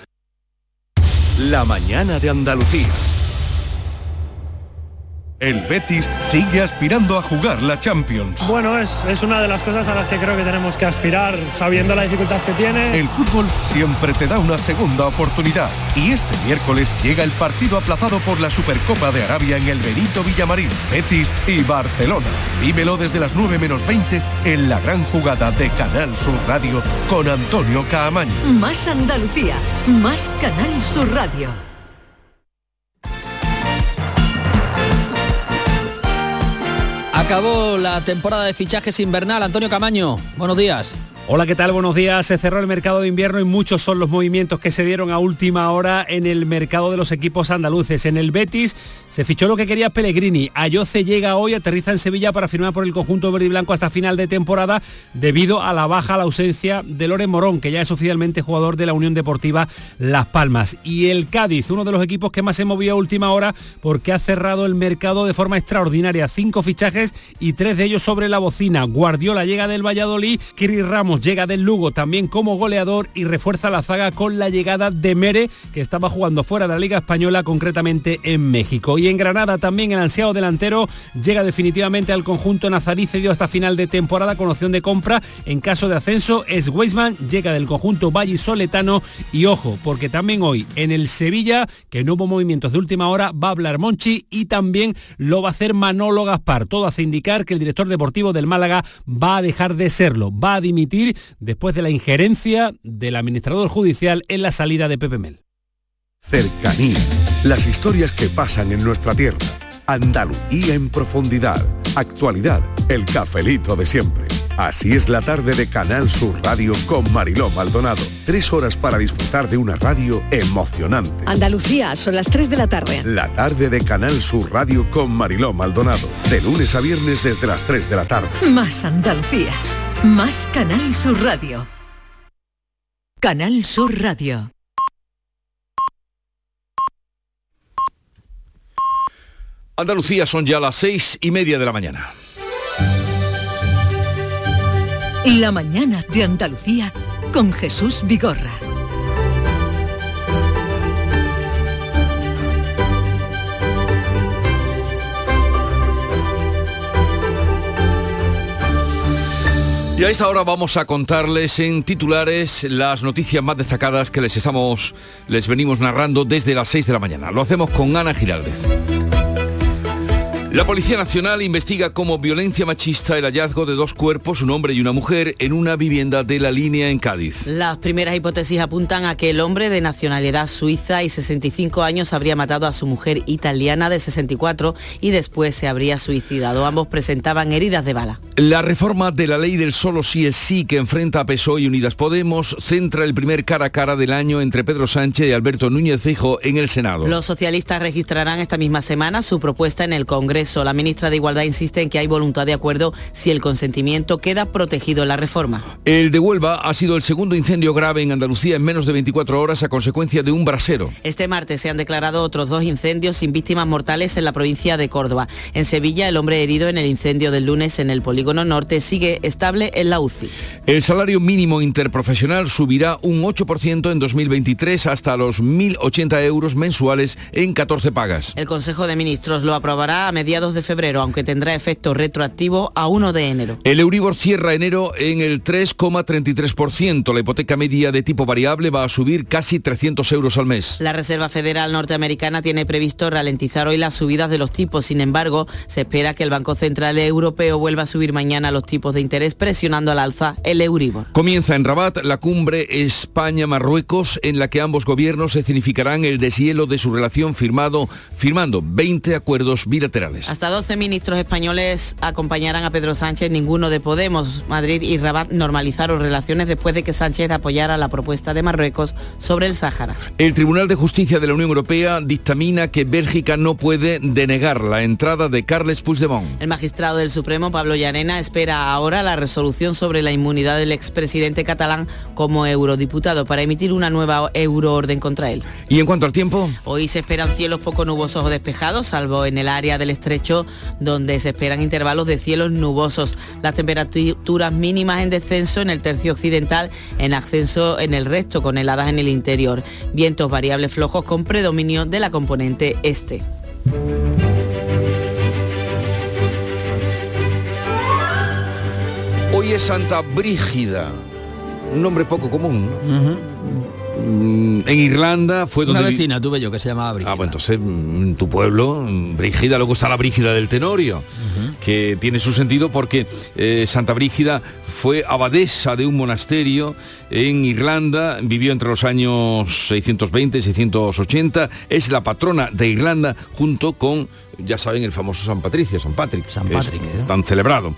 La mañana de Andalucía. El Betis sigue aspirando a jugar la Champions. Bueno, es, es, una de las cosas a las que creo que tenemos que aspirar, sabiendo la dificultad que tiene. El fútbol siempre te da una segunda oportunidad. Y este miércoles llega el partido aplazado por la Supercopa de Arabia en el Benito Villamarín, Betis y Barcelona. Vívelo desde las 9 menos 20 en la gran jugada de Canal Sur Radio con Antonio Caamaño. Más Andalucía, más Canal Sur Radio. Acabó la temporada de fichajes invernal. Antonio Camaño, buenos días. Hola, ¿qué tal? Buenos días. Se cerró el mercado de invierno y muchos son los movimientos que se dieron a última hora en el mercado de los equipos andaluces. En el Betis se fichó lo que quería Pellegrini. Ayoce llega hoy, aterriza en Sevilla para firmar por el conjunto verde y blanco hasta final de temporada debido a la baja, la ausencia de Loren Morón, que ya es oficialmente jugador de la Unión Deportiva Las Palmas. Y el Cádiz, uno de los equipos que más se movió a última hora porque ha cerrado el mercado de forma extraordinaria. Cinco fichajes y tres de ellos sobre la bocina. Guardiola llega del Valladolid, Kiri Ramos Llega del Lugo también como goleador y refuerza la zaga con la llegada de Mere, que estaba jugando fuera de la Liga Española, concretamente en México. Y en Granada también el ansiado delantero llega definitivamente al conjunto nazarí, cedido hasta final de temporada con opción de compra. En caso de ascenso es Weisman, llega del conjunto Soletano y ojo, porque también hoy en el Sevilla, que no hubo movimientos de última hora, va a hablar Monchi y también lo va a hacer Manolo Gaspar. Todo hace indicar que el director deportivo del Málaga va a dejar de serlo, va a dimitir después de la injerencia del administrador judicial en la salida de Pepe Mel. Cercanía. Las historias que pasan en nuestra tierra. Andalucía en profundidad. Actualidad. El cafelito de siempre. Así es la tarde de Canal Sur Radio con Mariló Maldonado. Tres horas para disfrutar de una radio emocionante. Andalucía, son las 3 de la tarde. La tarde de Canal Sur Radio con Mariló Maldonado. De lunes a viernes desde las 3 de la tarde. Más Andalucía. Más Canal Sur Radio. Canal Sur Radio. Andalucía son ya las seis y media de la mañana. La mañana de Andalucía con Jesús Vigorra. Y a esta hora vamos a contarles en titulares las noticias más destacadas que les estamos, les venimos narrando desde las 6 de la mañana. Lo hacemos con Ana Giraldez. La Policía Nacional investiga como violencia machista el hallazgo de dos cuerpos, un hombre y una mujer, en una vivienda de la línea en Cádiz. Las primeras hipótesis apuntan a que el hombre de nacionalidad suiza y 65 años habría matado a su mujer italiana de 64 y después se habría suicidado. Ambos presentaban heridas de bala. La reforma de la ley del solo sí es sí que enfrenta a PSOE y Unidas Podemos centra el primer cara a cara del año entre Pedro Sánchez y Alberto Núñez Fijo en el Senado. Los socialistas registrarán esta misma semana su propuesta en el Congreso. La ministra de Igualdad insiste en que hay voluntad de acuerdo si el consentimiento queda protegido en la reforma. El de Huelva ha sido el segundo incendio grave en Andalucía en menos de 24 horas a consecuencia de un brasero. Este martes se han declarado otros dos incendios sin víctimas mortales en la provincia de Córdoba. En Sevilla, el hombre herido en el incendio del lunes en el polígono norte sigue estable en la UCI. El salario mínimo interprofesional subirá un 8% en 2023 hasta los 1.080 euros mensuales en 14 pagas. El Consejo de Ministros lo aprobará a mediados de febrero, aunque tendrá efecto retroactivo a 1 de enero. El Euribor cierra enero en el 3,33%. La hipoteca media de tipo variable va a subir casi 300 euros al mes. La Reserva Federal norteamericana tiene previsto ralentizar hoy las subidas de los tipos. Sin embargo, se espera que el Banco Central Europeo vuelva a subir mañana los tipos de interés, presionando al alza el Euribor. Comienza en Rabat la cumbre España-Marruecos, en la que ambos gobiernos se significarán el deshielo de su relación firmado, firmando 20 acuerdos bilaterales. Hasta 12 ministros españoles acompañarán a Pedro Sánchez, ninguno de Podemos. Madrid y Rabat normalizaron relaciones después de que Sánchez apoyara la propuesta de Marruecos sobre el Sáhara. El Tribunal de Justicia de la Unión Europea dictamina que Bélgica no puede denegar la entrada de Carles Puigdemont. El magistrado del Supremo, Pablo Llarena, espera ahora la resolución sobre la inmunidad del expresidente catalán como eurodiputado para emitir una nueva euroorden contra él. ¿Y en cuanto al tiempo? Hoy se esperan cielos poco nubosos o despejados, salvo en el área del estrecho donde se esperan intervalos de cielos nubosos. Las temperaturas mínimas en descenso en el tercio occidental, en ascenso en el resto, con heladas en el interior. Vientos variables flojos con predominio de la componente este. Hoy es Santa Brígida, un nombre poco común. En Irlanda fue donde... Una vecina tuve yo que se llamaba Brígida. Ah, bueno, entonces mm, tu pueblo, mm, Brígida, luego está la Brígida del Tenorio, que tiene su sentido porque eh, Santa Brígida fue abadesa de un monasterio en Irlanda, vivió entre los años 620 y 680, es la patrona de Irlanda junto con, ya saben, el famoso San Patricio, San Patrick, San Patrick, ¿eh? tan celebrado.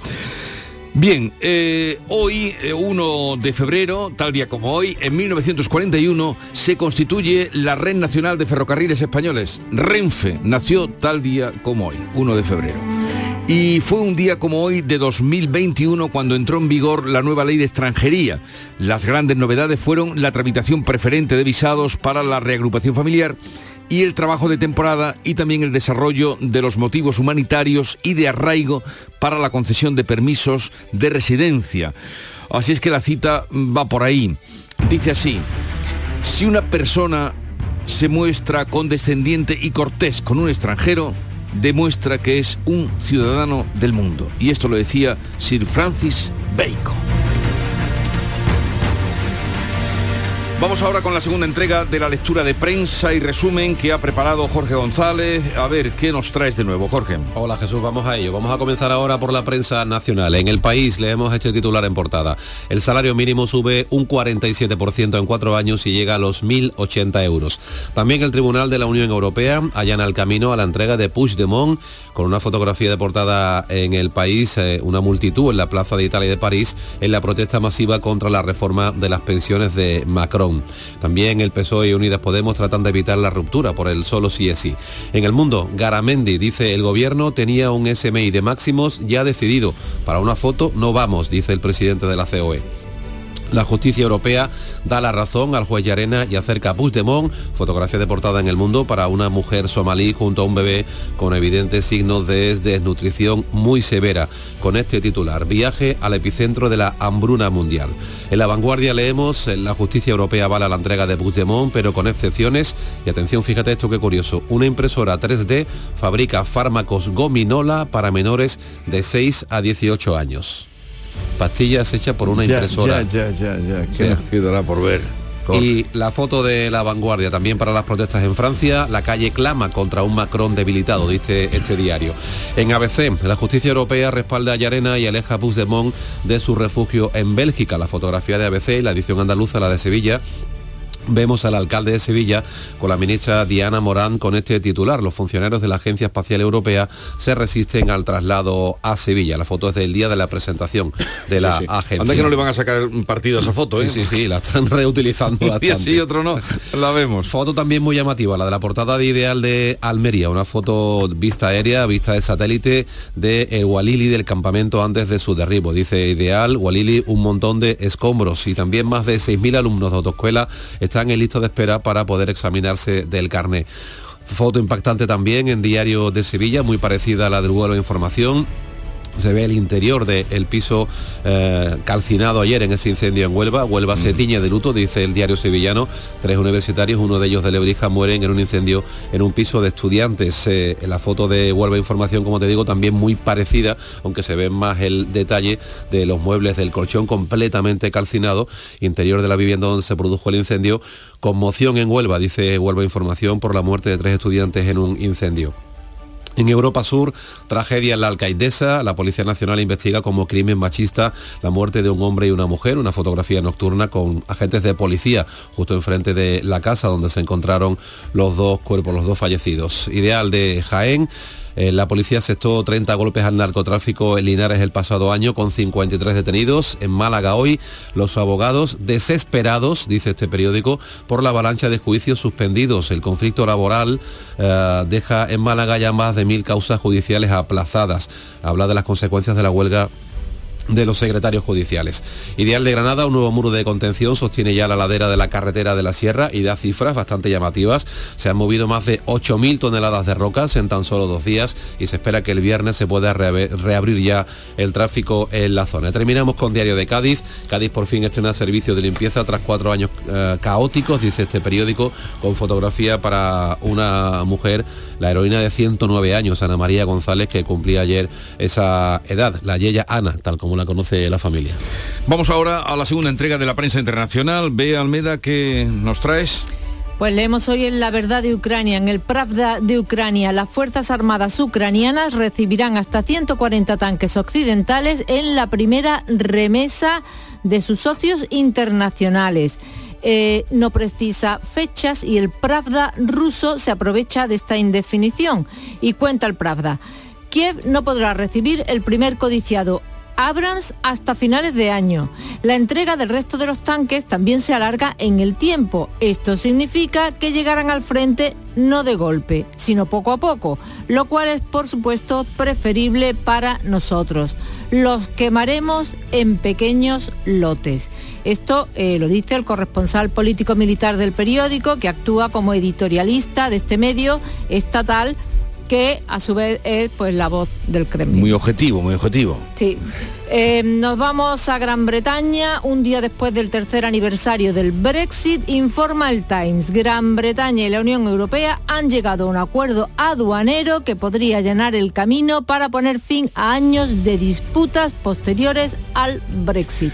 Bien, eh, hoy, eh, 1 de febrero, tal día como hoy, en 1941, se constituye la Red Nacional de Ferrocarriles Españoles. Renfe nació tal día como hoy, 1 de febrero. Y fue un día como hoy de 2021 cuando entró en vigor la nueva ley de extranjería. Las grandes novedades fueron la tramitación preferente de visados para la reagrupación familiar y el trabajo de temporada y también el desarrollo de los motivos humanitarios y de arraigo para la concesión de permisos de residencia. Así es que la cita va por ahí. Dice así, si una persona se muestra condescendiente y cortés con un extranjero, demuestra que es un ciudadano del mundo. Y esto lo decía Sir Francis Bacon. Vamos ahora con la segunda entrega de la lectura de prensa y resumen que ha preparado Jorge González. A ver, ¿qué nos traes de nuevo, Jorge? Hola Jesús, vamos a ello. Vamos a comenzar ahora por la prensa nacional. En el país leemos este titular en portada. El salario mínimo sube un 47% en cuatro años y llega a los 1.080 euros. También el Tribunal de la Unión Europea allana el camino a la entrega de Puigdemont con una fotografía de portada en el país, eh, una multitud en la Plaza de Italia de París en la protesta masiva contra la reforma de las pensiones de Macron. También el PSOE y Unidas Podemos tratan de evitar la ruptura por el solo sí es sí. En el mundo, Garamendi dice el gobierno tenía un SMI de máximos ya decidido. Para una foto no vamos, dice el presidente de la COE. La justicia europea da la razón al juez Yarena y acerca a Puigdemont, fotografía de portada en el mundo para una mujer somalí junto a un bebé con evidentes signos de desnutrición muy severa. Con este titular, viaje al epicentro de la hambruna mundial. En la vanguardia leemos, la justicia europea avala la entrega de Puigdemont, pero con excepciones. Y atención, fíjate esto qué curioso, una impresora 3D fabrica fármacos gominola para menores de 6 a 18 años pastillas hechas por una impresora. Ya, ya, ya, ya. ¿Qué nos quedará por ver? Y la foto de la vanguardia también para las protestas en Francia, la calle clama contra un Macron debilitado, dice este diario. En ABC, la justicia europea respalda a Yarena y aleja a Puigdemont de su refugio en Bélgica. La fotografía de ABC, la edición andaluza, la de Sevilla, Vemos al alcalde de Sevilla con la ministra Diana Morán con este titular. Los funcionarios de la Agencia Espacial Europea se resisten al traslado a Sevilla. La foto es del día de la presentación de la agencia. Anda que no le van a sacar un partido a esa foto, ¿eh? Sí, sí, sí, la están reutilizando bastante. sí, otro no, la vemos. Foto también muy llamativa, la de la portada de Ideal de Almería. Una foto vista aérea, vista de satélite de el Walili del campamento antes de su derribo. Dice Ideal, Walili, un montón de escombros y también más de 6.000 alumnos de autoescuela están están en lista de espera para poder examinarse del carnet. Foto impactante también en Diario de Sevilla, muy parecida a la del vuelo de información se ve el interior del piso eh, calcinado ayer en ese incendio en Huelva. Huelva se tiñe de luto, dice el diario sevillano. Tres universitarios, uno de ellos de Lebrija, mueren en un incendio en un piso de estudiantes. Eh, en la foto de Huelva Información, como te digo, también muy parecida, aunque se ve más el detalle de los muebles del colchón completamente calcinado, interior de la vivienda donde se produjo el incendio. Conmoción en Huelva, dice Huelva Información, por la muerte de tres estudiantes en un incendio. En Europa Sur, tragedia en la Alcaidesa. La Policía Nacional investiga como crimen machista la muerte de un hombre y una mujer. Una fotografía nocturna con agentes de policía justo enfrente de la casa donde se encontraron los dos cuerpos, los dos fallecidos. Ideal de Jaén. Eh, la policía aceptó 30 golpes al narcotráfico en Linares el pasado año con 53 detenidos. En Málaga hoy los abogados desesperados, dice este periódico, por la avalancha de juicios suspendidos. El conflicto laboral eh, deja en Málaga ya más de mil causas judiciales aplazadas. Habla de las consecuencias de la huelga de los secretarios judiciales. Ideal de Granada, un nuevo muro de contención sostiene ya la ladera de la carretera de la Sierra y da cifras bastante llamativas. Se han movido más de 8.000 toneladas de rocas en tan solo dos días y se espera que el viernes se pueda reabrir ya el tráfico en la zona. Terminamos con Diario de Cádiz. Cádiz por fin estrena servicio de limpieza tras cuatro años eh, caóticos, dice este periódico, con fotografía para una mujer, la heroína de 109 años, Ana María González, que cumplía ayer esa edad, la Yeya Ana, tal como la conoce la familia. Vamos ahora a la segunda entrega de la prensa internacional. Ve Almeda, ¿qué nos traes? Pues leemos hoy en La Verdad de Ucrania, en el Pravda de Ucrania, las Fuerzas Armadas ucranianas recibirán hasta 140 tanques occidentales en la primera remesa de sus socios internacionales. Eh, no precisa fechas y el Pravda ruso se aprovecha de esta indefinición y cuenta el Pravda. Kiev no podrá recibir el primer codiciado Abrams hasta finales de año. La entrega del resto de los tanques también se alarga en el tiempo. Esto significa que llegarán al frente no de golpe, sino poco a poco, lo cual es por supuesto preferible para nosotros. Los quemaremos en pequeños lotes. Esto eh, lo dice el corresponsal político militar del periódico, que actúa como editorialista de este medio estatal que a su vez es pues la voz del Kremlin. Muy objetivo, muy objetivo. Sí. Eh, nos vamos a Gran Bretaña, un día después del tercer aniversario del Brexit, informa el Times. Gran Bretaña y la Unión Europea han llegado a un acuerdo aduanero que podría llenar el camino para poner fin a años de disputas posteriores al Brexit.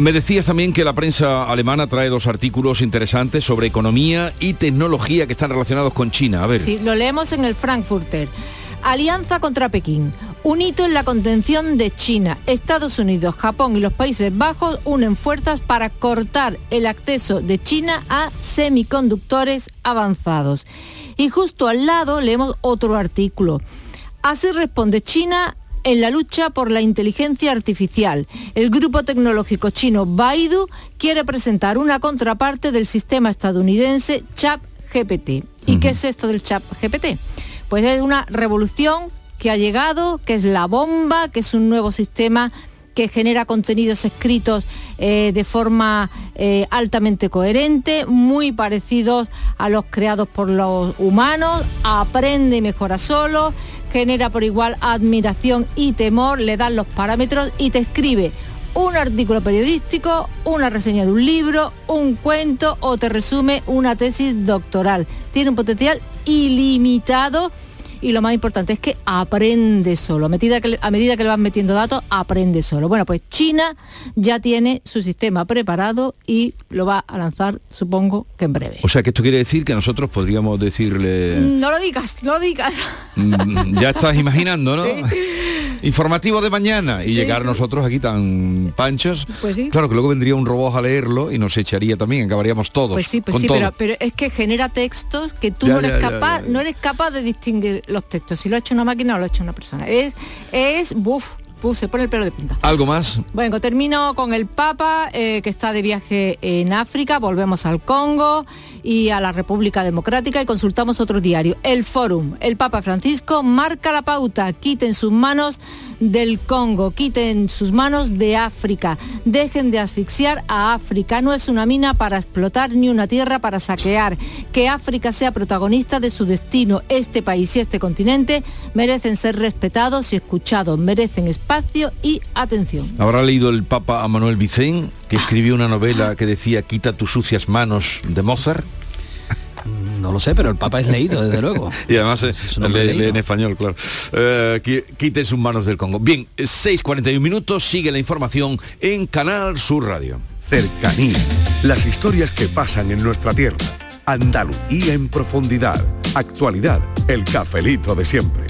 Me decías también que la prensa alemana trae dos artículos interesantes sobre economía y tecnología que están relacionados con China. A ver. Sí, lo leemos en el Frankfurter. Alianza contra Pekín. Un hito en la contención de China. Estados Unidos, Japón y los Países Bajos unen fuerzas para cortar el acceso de China a semiconductores avanzados. Y justo al lado leemos otro artículo. Así responde China en la lucha por la inteligencia artificial. El grupo tecnológico chino Baidu quiere presentar una contraparte del sistema estadounidense ChatGPT. ¿Y qué es esto del ChatGPT? Pues es una revolución que ha llegado, que es la bomba, que es un nuevo sistema que genera contenidos escritos eh, de forma eh, altamente coherente, muy parecidos a los creados por los humanos, aprende y mejora solo, genera por igual admiración y temor, le dan los parámetros y te escribe un artículo periodístico, una reseña de un libro, un cuento o te resume una tesis doctoral. Tiene un potencial ilimitado y lo más importante es que aprende solo. A medida que, a medida que le van metiendo datos, aprende solo. Bueno, pues China ya tiene su sistema preparado y lo va a lanzar, supongo que en breve. O sea, que esto quiere decir que nosotros podríamos decirle... No lo digas, no lo digas. Mm, ya estás imaginando, ¿no? Sí. Informativo de mañana y Sí, llegar sí. nosotros aquí tan panchos. Pues sí. Claro que luego vendría un robot a leerlo y nos echaría también, acabaríamos todos. Pues sí, pues sí, pero, pero es que genera textos que tú Ya, no eres ya, capaz, ya, no eres capaz de distinguir los textos, si lo ha hecho una máquina o lo ha hecho una persona. Es, es, buf, buf, se pone el pelo de punta. ¿Algo más? Bueno, termino con el Papa, eh, que está de viaje en África, volvemos al Congo y a la República Democrática y consultamos otro diario, El Fórum. El Papa Francisco marca la pauta, quiten sus manos del Congo, quiten sus manos de África, dejen de asfixiar a África, no es una mina para explotar ni una tierra para saquear, que África sea protagonista de su destino, este país y este continente merecen ser respetados y escuchados, merecen espacio y atención. ¿Habrá leído el Papa a Manuel Vicén, que escribió una novela que decía Quita tus sucias manos de Mozart? No lo sé, pero el Papa es leído, desde luego. Y además eh, lee- leído. lee en español, claro. Eh, qui- quiten sus manos del Congo. Bien, 6.41 minutos, sigue la información en Canal Sur Radio. Cercanía. Las historias que pasan en nuestra tierra. Andalucía en profundidad. Actualidad. El cafelito de siempre.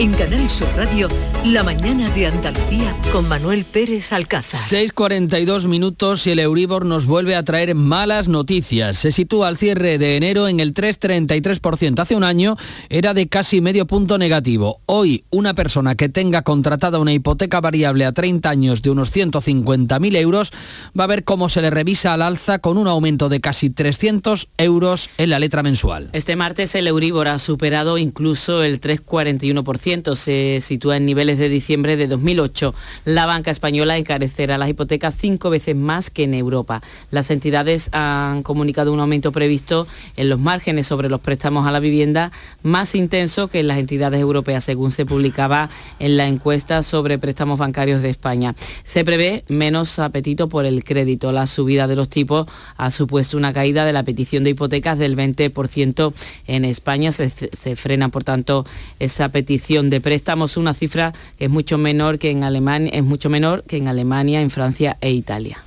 En Canal Sur Radio, la mañana de Andalucía con Manuel Pérez Alcázar. 6.42 minutos y el Euribor nos vuelve a traer malas noticias. Se sitúa al cierre de enero en el 3,33%. Hace un año era de casi medio punto negativo. Hoy, una persona que tenga contratada una hipoteca variable a 30 años de unos 150.000 euros va a ver cómo se le revisa al alza con un aumento de casi 300 euros en la letra mensual. Este martes el Euribor ha superado incluso el 3,41%, se sitúa en niveles de diciembre de 2008. La banca española encarecerá las hipotecas cinco veces más que en Europa. Las entidades han comunicado un aumento previsto en los márgenes sobre los préstamos a la vivienda más intenso que en las entidades europeas, según se publicaba en la encuesta sobre préstamos bancarios de España. Se prevé menos apetito por el crédito. La subida de los tipos ha supuesto una caída de la petición de hipotecas del 20% en España. Se, frena, por tanto, esa petición de préstamos, una cifra que es mucho menor que en Alemania, es mucho menor que en Alemania, en Francia e Italia.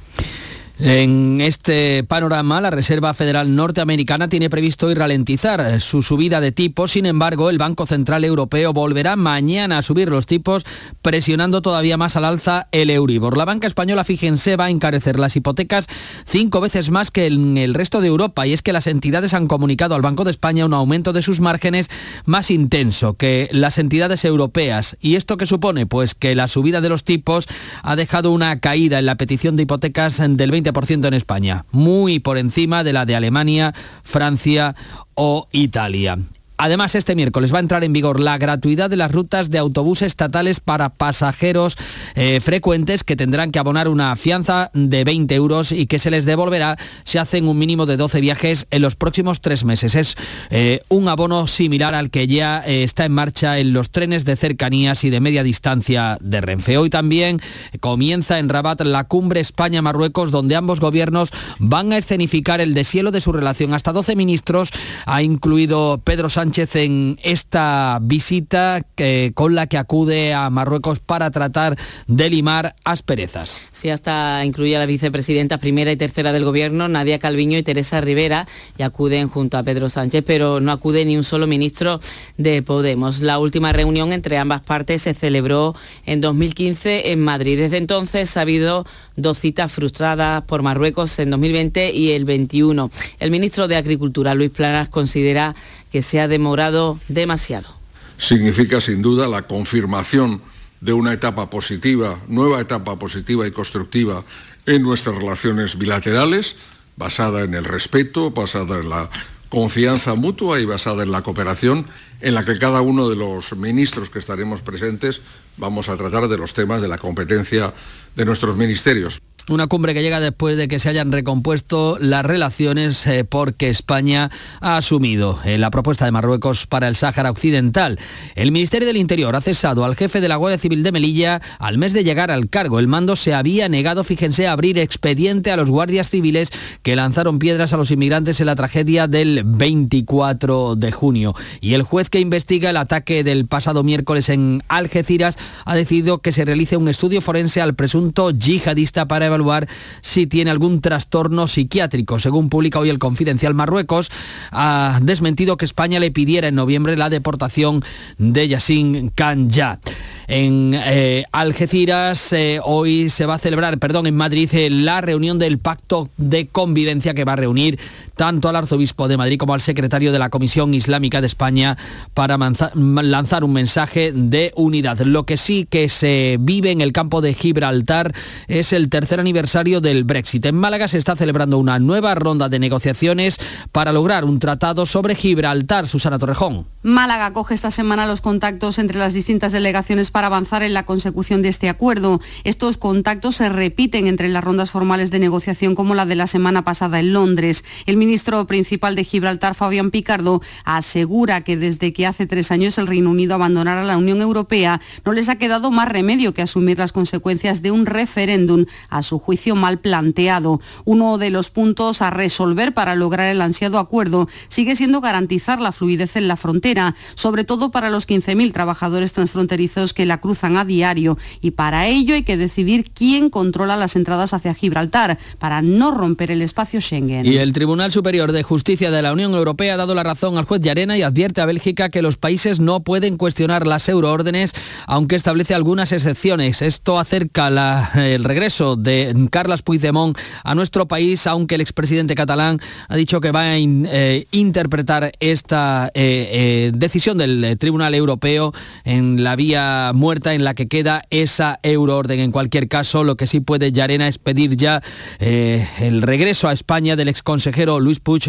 En este panorama, la Reserva Federal Norteamericana tiene previsto hoy ralentizar su subida de tipos. Sin embargo, el Banco Central Europeo volverá mañana a subir los tipos, presionando todavía más al alza el Euribor. La banca española, fíjense, va a encarecer las hipotecas cinco veces más que en el resto de Europa. Y es que las entidades han comunicado al Banco de España un aumento de sus márgenes más intenso que las entidades europeas. ¿Y esto qué supone? Pues que la subida de los tipos ha dejado una caída en la petición de hipotecas del 20% 20% en España, muy por encima de la de Alemania, Francia o Italia. Además, este miércoles va a entrar en vigor la gratuidad de las rutas de autobús estatales para pasajeros eh, frecuentes que tendrán que abonar una fianza de 20 euros y que se les devolverá si hacen un mínimo de 12 viajes en los próximos tres meses. Es eh, un abono similar al que ya eh, está en marcha en los trenes de cercanías y de media distancia de Renfe. Hoy también comienza en Rabat la cumbre España-Marruecos, donde ambos gobiernos van a escenificar el deshielo de su relación. Hasta 12 ministros ha incluido Pedro Sánchez en esta visita que, con la que acude a Marruecos para tratar de limar asperezas. Sí, hasta incluye a la vicepresidenta primera y tercera del gobierno, Nadia Calviño y Teresa Rivera, y acuden junto a Pedro Sánchez, pero no acude ni un solo ministro de Podemos. La última reunión entre ambas partes se celebró en 2015 en Madrid. Desde entonces ha habido dos citas frustradas por Marruecos en 2020 y el 21. El ministro de Agricultura, Luis Planas, considera que se ha demorado demasiado. Significa sin duda la confirmación de una etapa positiva, nueva etapa positiva y constructiva en nuestras relaciones bilaterales, basada en el respeto, basada en la confianza mutua y basada en la cooperación, en la que cada uno de los ministros que estaremos presentes vamos a tratar de los temas de la competencia de nuestros ministerios. Una cumbre que llega después de que se hayan recompuesto las relaciones eh, porque España ha asumido eh, la propuesta de Marruecos para el Sáhara Occidental. El Ministerio del Interior ha cesado al jefe de la Guardia Civil de Melilla al mes de llegar al cargo. El mando se había negado, fíjense, a abrir expediente a los guardias civiles que lanzaron piedras a los inmigrantes en la tragedia del 24 de junio. Y el juez que investiga el ataque del pasado miércoles en Algeciras ha decidido que se realice un estudio forense al presunto yihadista para evaluar si tiene algún trastorno psiquiátrico. Según publica hoy el Confidencial Marruecos, ha desmentido que España le pidiera en noviembre la deportación de Yassin Kanja. En eh, Algeciras eh, hoy se va a celebrar, perdón, en Madrid eh, la reunión del Pacto de Convivencia que va a reunir tanto al arzobispo de Madrid como al secretario de la Comisión Islámica de España para lanzar un mensaje de unidad. Lo que sí que se vive en el campo de Gibraltar es el tercer aniversario del Brexit. En Málaga se está celebrando una nueva ronda de negociaciones para lograr un tratado sobre Gibraltar. Susana Torrejón. Málaga coge esta semana los contactos entre las distintas delegaciones para avanzar en la consecución de este acuerdo. Estos contactos se repiten entre las rondas formales de negociación como la de la semana pasada en Londres. El ministro principal de Gibraltar, Fabián Picardo, asegura que desde que hace tres años el Reino Unido abandonara la Unión Europea, no les ha quedado más remedio que asumir las consecuencias de un referéndum, a su juicio mal planteado. Uno de los puntos a resolver para lograr el ansiado acuerdo sigue siendo garantizar la fluidez en la frontera, sobre todo para los 15.000 trabajadores transfronterizos que la cruzan a diario y para ello hay que decidir quién controla las entradas hacia Gibraltar para no romper el espacio Schengen. Y el Tribunal Superior de Justicia de la Unión Europea ha dado la razón al juez Llarena y advierte a Bélgica que los países no pueden cuestionar las euroórdenes, aunque establece algunas excepciones. Esto acerca el regreso de Carles Puigdemont a nuestro país, aunque el expresidente catalán ha dicho que va a eh, interpretar esta eh, eh, decisión del Tribunal Europeo en la vía muerta en la que queda esa euroorden. En cualquier caso, lo que sí puede Yarena es pedir ya eh, el regreso a España del exconsejero Luis Puig,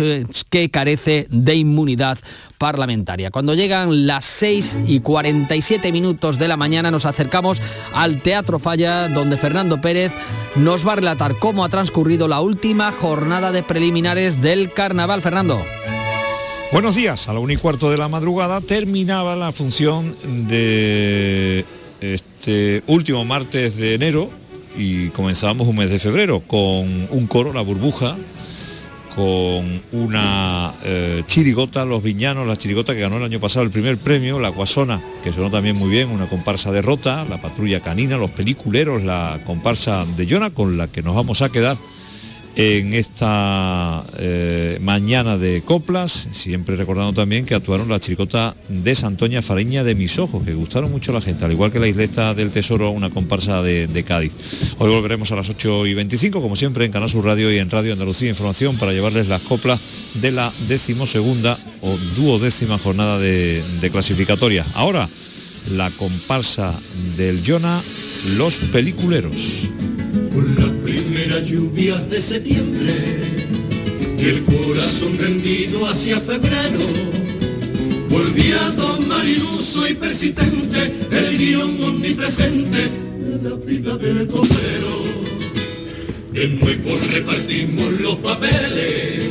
que carece de inmunidad parlamentaria. Cuando llegan las 6 y 47 minutos de la mañana nos acercamos al Teatro Falla, donde Fernando Pérez nos va a relatar cómo ha transcurrido la última jornada de preliminares del carnaval. Fernando. Buenos días, a la 1 y cuarto de la madrugada terminaba la función de este último martes de enero y comenzábamos un mes de febrero con un coro, la burbuja, con una eh, chirigota, Los Viñanos, la chirigota que ganó el año pasado el primer premio, la Guasona, que sonó también muy bien, una comparsa de Rota, la Patrulla Canina, los peliculeros, la comparsa de Yona, con la que nos vamos a quedar en esta eh, mañana de coplas, siempre recordando también que actuaron la chiricota de Santoña Fariña de Mis Ojos, que gustaron mucho a la gente, al igual que la isleta del Tesoro, una comparsa de, Cádiz. Hoy volveremos a las 8 y 25, como siempre, en Canal Sur Radio y en Radio Andalucía Información para llevarles las coplas de la decimosegunda o duodécima jornada de, de clasificatoria. Ahora, la comparsa del Yona, Los Peliculeros. Primeras lluvias de septiembre y el corazón rendido hacia febrero volvía a tomar iluso y persistente el guion omnipresente de la vida del copero. De nuevo repartimos los papeles,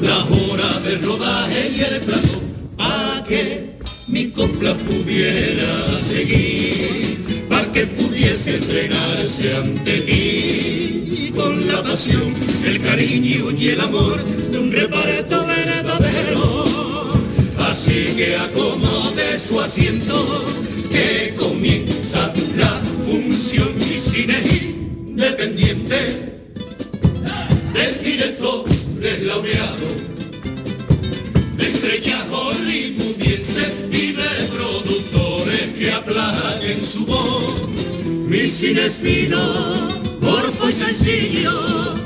las horas de rodaje y el plato, pa' que mi copla pudiera seguir, para que pudiese estrenarse ante ti con la pasión, el cariño y el amor de un reparto verdadero. Así que acomode su asiento, que comienza la función y cine independiente del director deslaureado, de estrellas hollywoodiense y de productores que aplaquen su voz. Mi es fino, y sencillo,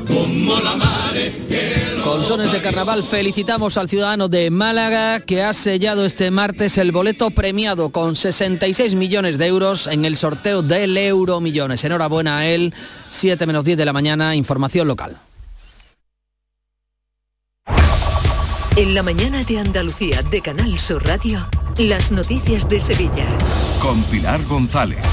como la mare que Con sones de carnaval felicitamos al ciudadano de Málaga que ha sellado este martes el boleto premiado con 66 millones de euros en el sorteo del Euromillones. Enhorabuena a él. 7 menos 10 de la mañana, información local. En la mañana de Andalucía de Canal Sur Radio, las noticias de Sevilla. Con Pilar González.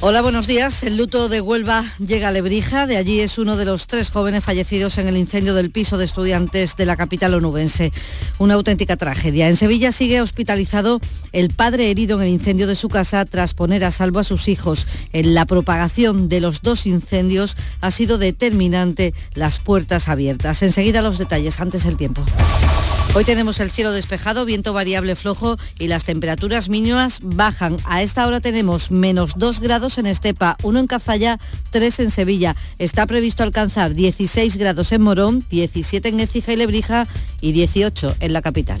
Hola, buenos días. El luto de Huelva llega a Lebrija. De allí es uno de los tres jóvenes fallecidos en el incendio del piso de estudiantes de la capital onubense. Una auténtica tragedia. En Sevilla sigue hospitalizado el padre herido en el incendio de su casa tras poner a salvo a sus hijos. En la propagación de los dos incendios ha sido determinante las puertas abiertas. Enseguida los detalles, antes el tiempo. Hoy tenemos el cielo despejado, viento variable flojo y las temperaturas mínimas bajan. A esta hora tenemos menos 2 grados en Estepa, 1 en Cazalla, 3 en Sevilla. Está previsto alcanzar 16 grados en Morón, 17 en Écija y Lebrija y 18 en la capital.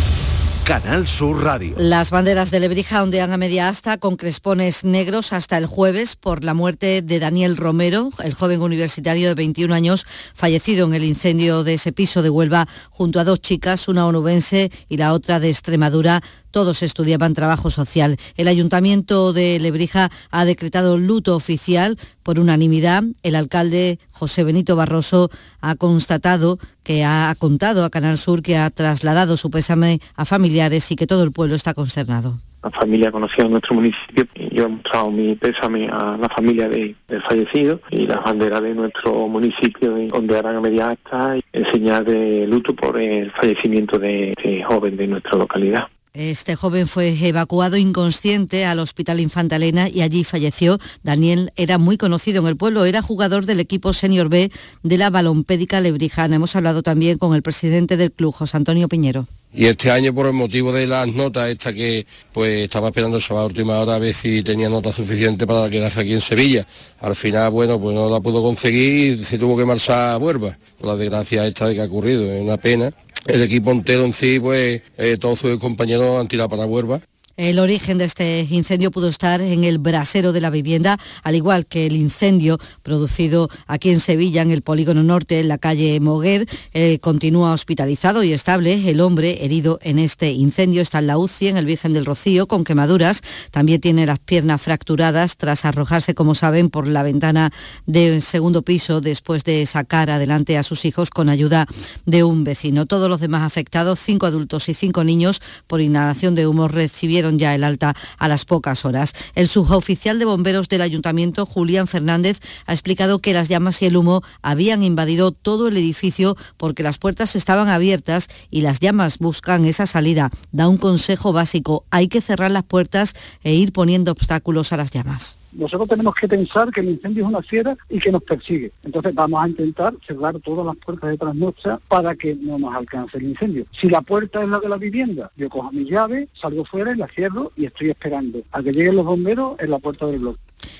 Canal Sur Radio. Las banderas de Lebrija ondean a media asta con crespones negros hasta el jueves por la muerte de Daniel Romero, el joven universitario de 21 años fallecido en el incendio de ese piso de Huelva junto a dos chicas, una onubense y la otra de Extremadura. Todos estudiaban trabajo social. El ayuntamiento de Lebrija ha decretado luto oficial por unanimidad. El alcalde José Benito Barroso ha constatado que ha contado a Canal Sur que ha trasladado su pésame a familiares y que todo el pueblo está consternado. La familia conocida en nuestro municipio yo he mostrado mi pésame a la familia de- del fallecido y las banderas de nuestro municipio donde harán a media asta en señal de luto por el fallecimiento de este joven de nuestra localidad. Este joven fue evacuado inconsciente al Hospital Infanta Elena y allí falleció. Daniel era muy conocido en el pueblo, era jugador del equipo Senior B de la Balompédica Lebrijana. Hemos hablado también con el presidente del club, José Antonio Piñero. Y este año por el motivo de las notas, esta que pues estaba esperando a última hora a ver si tenía nota suficiente para quedarse aquí en Sevilla. Al final, bueno, pues no la pudo conseguir y se tuvo que marchar a Huelva, con la desgracia esta de que ha ocurrido, es una pena. El equipo entero en sí, pues eh, todos sus compañeros han tirado para Huelva. El origen de este incendio pudo estar en el brasero de la vivienda, al igual que el incendio producido aquí en Sevilla, en el polígono norte, en la calle Moguer. Eh, continúa hospitalizado y estable. El hombre herido en este incendio está en la UCI, en el Virgen del Rocío, con quemaduras. También tiene las piernas fracturadas tras arrojarse, como saben, por la ventana del segundo piso después de sacar adelante a sus hijos con ayuda de un vecino. Todos los demás afectados, cinco adultos y cinco niños, por inhalación de humo, recibieron ya el alta a las pocas horas. El suboficial de bomberos del ayuntamiento, Julián Fernández, ha explicado que las llamas y el humo habían invadido todo el edificio porque las puertas estaban abiertas y las llamas buscan esa salida. Da un consejo básico, hay que cerrar las puertas e ir poniendo obstáculos a las llamas. Nosotros tenemos que pensar que el incendio es una fiera y que nos persigue. Entonces vamos a intentar cerrar todas las puertas de trasnocha para que no nos alcance el incendio. Si la puerta es la de la vivienda, yo cojo mi llave, salgo fuera y la cierro y estoy esperando a que lleguen los bomberos en la puerta del bloque.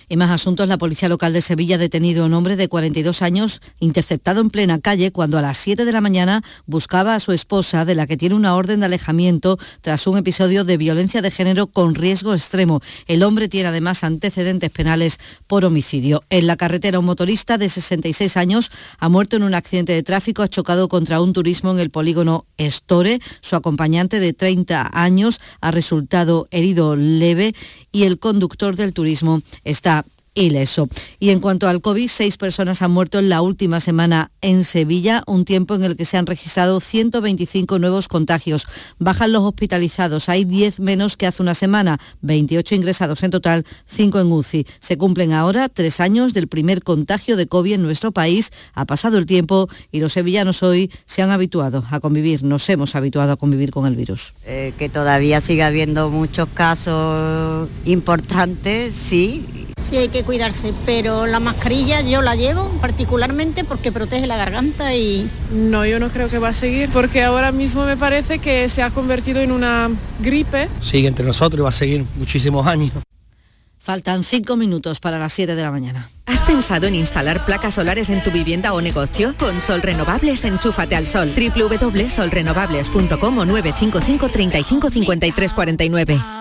En más asuntos, la policía local de Sevilla ha detenido a un hombre de 42 años interceptado en plena calle cuando a las 7 de la mañana buscaba a su esposa, de la que tiene una orden de alejamiento tras un episodio de violencia de género con riesgo extremo. El hombre tiene además antecedentes penales por homicidio. En la carretera, un motorista de 66 años ha muerto en un accidente de tráfico, ha chocado contra un turismo en el polígono Estore. Su acompañante de 30 años ha resultado herido leve y el conductor del turismo está ileso. Y en cuanto al COVID, seis personas han muerto en la última semana en Sevilla, un tiempo en el que se han registrado 125 nuevos contagios. Bajan los hospitalizados, hay 10 menos que hace una semana, 28 ingresados en total, 5 en UCI. Se cumplen ahora tres años del primer contagio de COVID en nuestro país. Ha pasado el tiempo y los sevillanos hoy se han habituado a convivir, nos hemos habituado a convivir con el virus. Eh, que todavía sigue habiendo muchos casos importantes, sí, Sí hay que cuidarse, pero la mascarilla yo la llevo particularmente porque protege la garganta y... No, yo no creo que va a seguir porque ahora mismo me parece que se ha convertido en una gripe. Sigue entre nosotros y va a seguir muchísimos años. Faltan cinco minutos para las 7 de la mañana. ¿Has pensado en instalar placas solares en tu vivienda o negocio? Con Sol Renovables, enchúfate al sol. www.solrenovables.com o 955 35 53 49.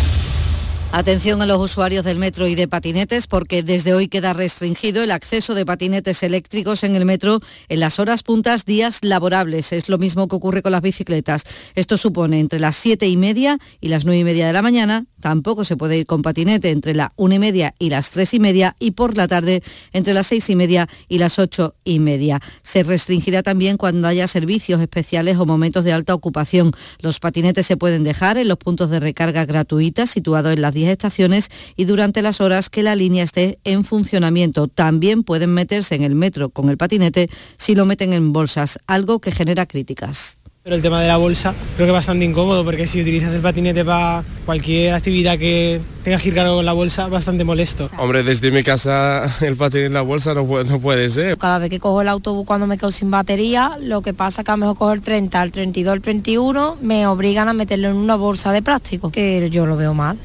Atención a los usuarios del metro y de patinetes porque desde hoy queda restringido el acceso de patinetes eléctricos en el metro en las horas puntas días laborables. Es lo mismo que ocurre con las bicicletas. Esto supone entre las siete y media y las nueve y media de la mañana. Tampoco se puede ir con patinete entre la una y media y las tres y media y por la tarde entre las seis y media y las ocho y media. Se restringirá también cuando haya servicios especiales o momentos de alta ocupación. Los patinetes se pueden dejar en los puntos de recarga gratuitas situados en las estaciones y durante las horas que la línea esté en funcionamiento. También pueden meterse en el metro con el patinete si lo meten en bolsas, algo que genera críticas. Pero el tema de la bolsa creo que es bastante incómodo porque si utilizas el patinete para cualquier actividad que tengas que ir cargado con la bolsa, bastante molesto. Hombre, desde mi casa el patinete en la bolsa no puede, no puede ser. Cada vez que cojo el autobús cuando me quedo sin batería, lo que pasa es que a lo mejor cojo el 30, el 32, el 31, me obligan a meterlo en una bolsa de plástico, que yo lo veo mal.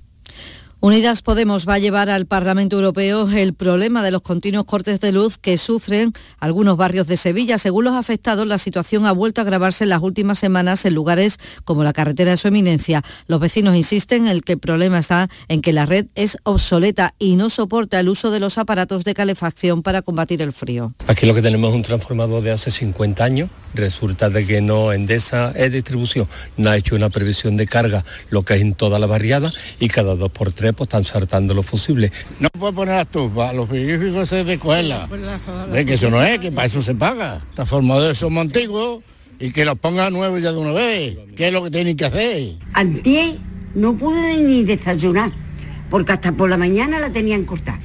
Unidas Podemos va a llevar al Parlamento Europeo el problema de los continuos cortes de luz que sufren algunos barrios de Sevilla. Según los afectados, la situación ha vuelto a agravarse en las últimas semanas en lugares como la carretera de su eminencia. Los vecinos insisten en que el problema está en que la red es obsoleta y no soporta el uso de los aparatos de calefacción para combatir el frío. Aquí lo que tenemos es un transformador de hace 50 años. Resulta de que no Endesa es distribución, no ha hecho una previsión de carga, lo que es en toda la barriada, y cada dos por tres pues, están saltando los fusibles. No puede poner la estufa, los frigoríficos se de cogerla. De que eso no es, que para eso se paga. Transformadores son antiguos y que los pongan nuevos ya de una vez. ¿Qué es lo que tienen que hacer? Antier no pude ni desayunar, porque hasta por la mañana la tenían cortada.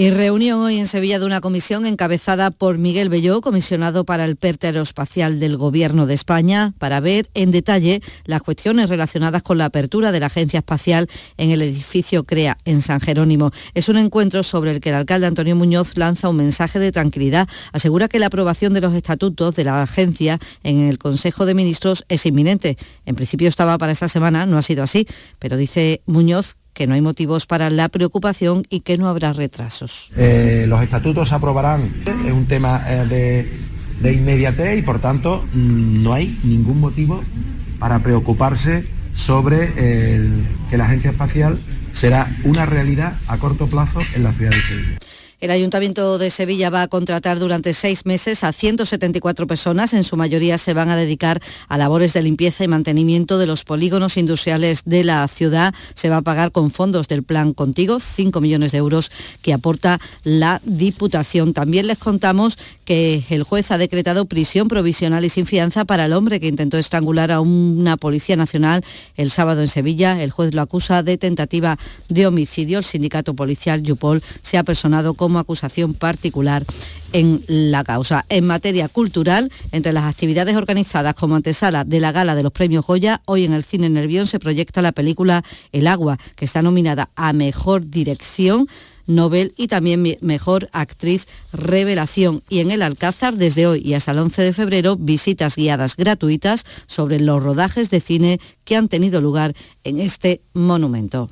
Y reunión hoy en Sevilla de una comisión encabezada por Miguel Belló, comisionado para el PERTE aeroespacial del Gobierno de España, para ver en detalle las cuestiones relacionadas con la apertura de la Agencia Espacial en el edificio CREA en San Jerónimo. Es un encuentro sobre el que el alcalde Antonio Muñoz lanza un mensaje de tranquilidad. Asegura que la aprobación de los estatutos de la agencia en el Consejo de Ministros es inminente. En principio estaba para esta semana, no ha sido así, pero dice Muñoz que no hay motivos para la preocupación y que no habrá retrasos. Eh, los estatutos se aprobarán, es un tema eh, de, de, inmediatez y por tanto mm, no hay ningún motivo para preocuparse sobre que la agencia espacial será una realidad a corto plazo en la ciudad de Sevilla. El Ayuntamiento de Sevilla va a contratar durante seis meses a 174 personas. En su mayoría se van a dedicar a labores de limpieza y mantenimiento de los polígonos industriales de la ciudad. Se va a pagar con fondos del Plan Contigo, 5 millones de euros que aporta la Diputación. También les contamos que el juez ha decretado prisión provisional y sin fianza para el hombre que intentó estrangular a una policía nacional el sábado en Sevilla. El juez lo acusa de tentativa de homicidio. El sindicato policial Yupol se ha personado como como acusación particular en la causa. En materia cultural, entre las actividades organizadas como antesala de la gala de los premios Goya, hoy en el Cine Nervión se proyecta la película El agua, que está nominada a Mejor Dirección Nobel y también Mejor Actriz Revelación. Y en el Alcázar, desde hoy y hasta el 11 de febrero, visitas guiadas gratuitas sobre los rodajes de cine que han tenido lugar en este monumento.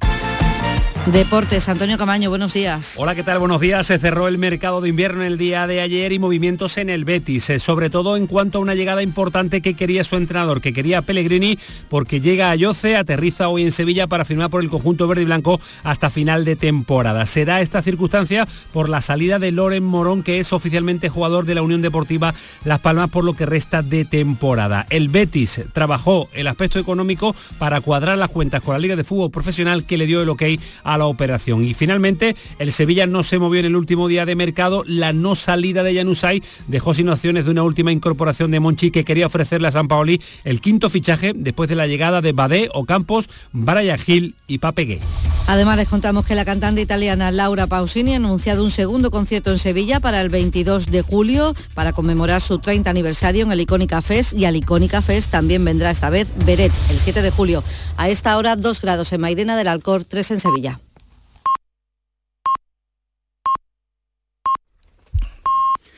Deportes, Antonio Camaño, buenos días. Hola, ¿qué tal? Buenos días. Se cerró el mercado de invierno el día de ayer y movimientos en el Betis, eh, sobre todo en cuanto a una llegada importante que quería su entrenador, que quería Pellegrini, porque llega a Yoce, aterriza hoy en Sevilla para firmar por el conjunto verde y blanco hasta final de temporada. Será esta circunstancia por la salida de Loren Morón, que es oficialmente jugador de la Unión Deportiva Las Palmas por lo que resta de temporada. El Betis trabajó el aspecto económico para cuadrar las cuentas con la Liga de Fútbol Profesional que le dio el ok a la operación. Y finalmente, el Sevilla no se movió en el último día de mercado. La no salida de Janusay dejó sin opciones de una última incorporación de Monchi que quería ofrecerle a San Paoli el quinto fichaje después de la llegada de Badé, Ocampos, Brian Gil y Papegué. Además les contamos que la cantante italiana Laura Pausini ha anunciado un segundo concierto en Sevilla para el 22 de julio para conmemorar su 30 aniversario en el Icónica Fest y al Icónica Fest también vendrá esta vez Beret el 7 de julio. A esta hora 2 grados en Mairena del Alcor, 3 en Sevilla.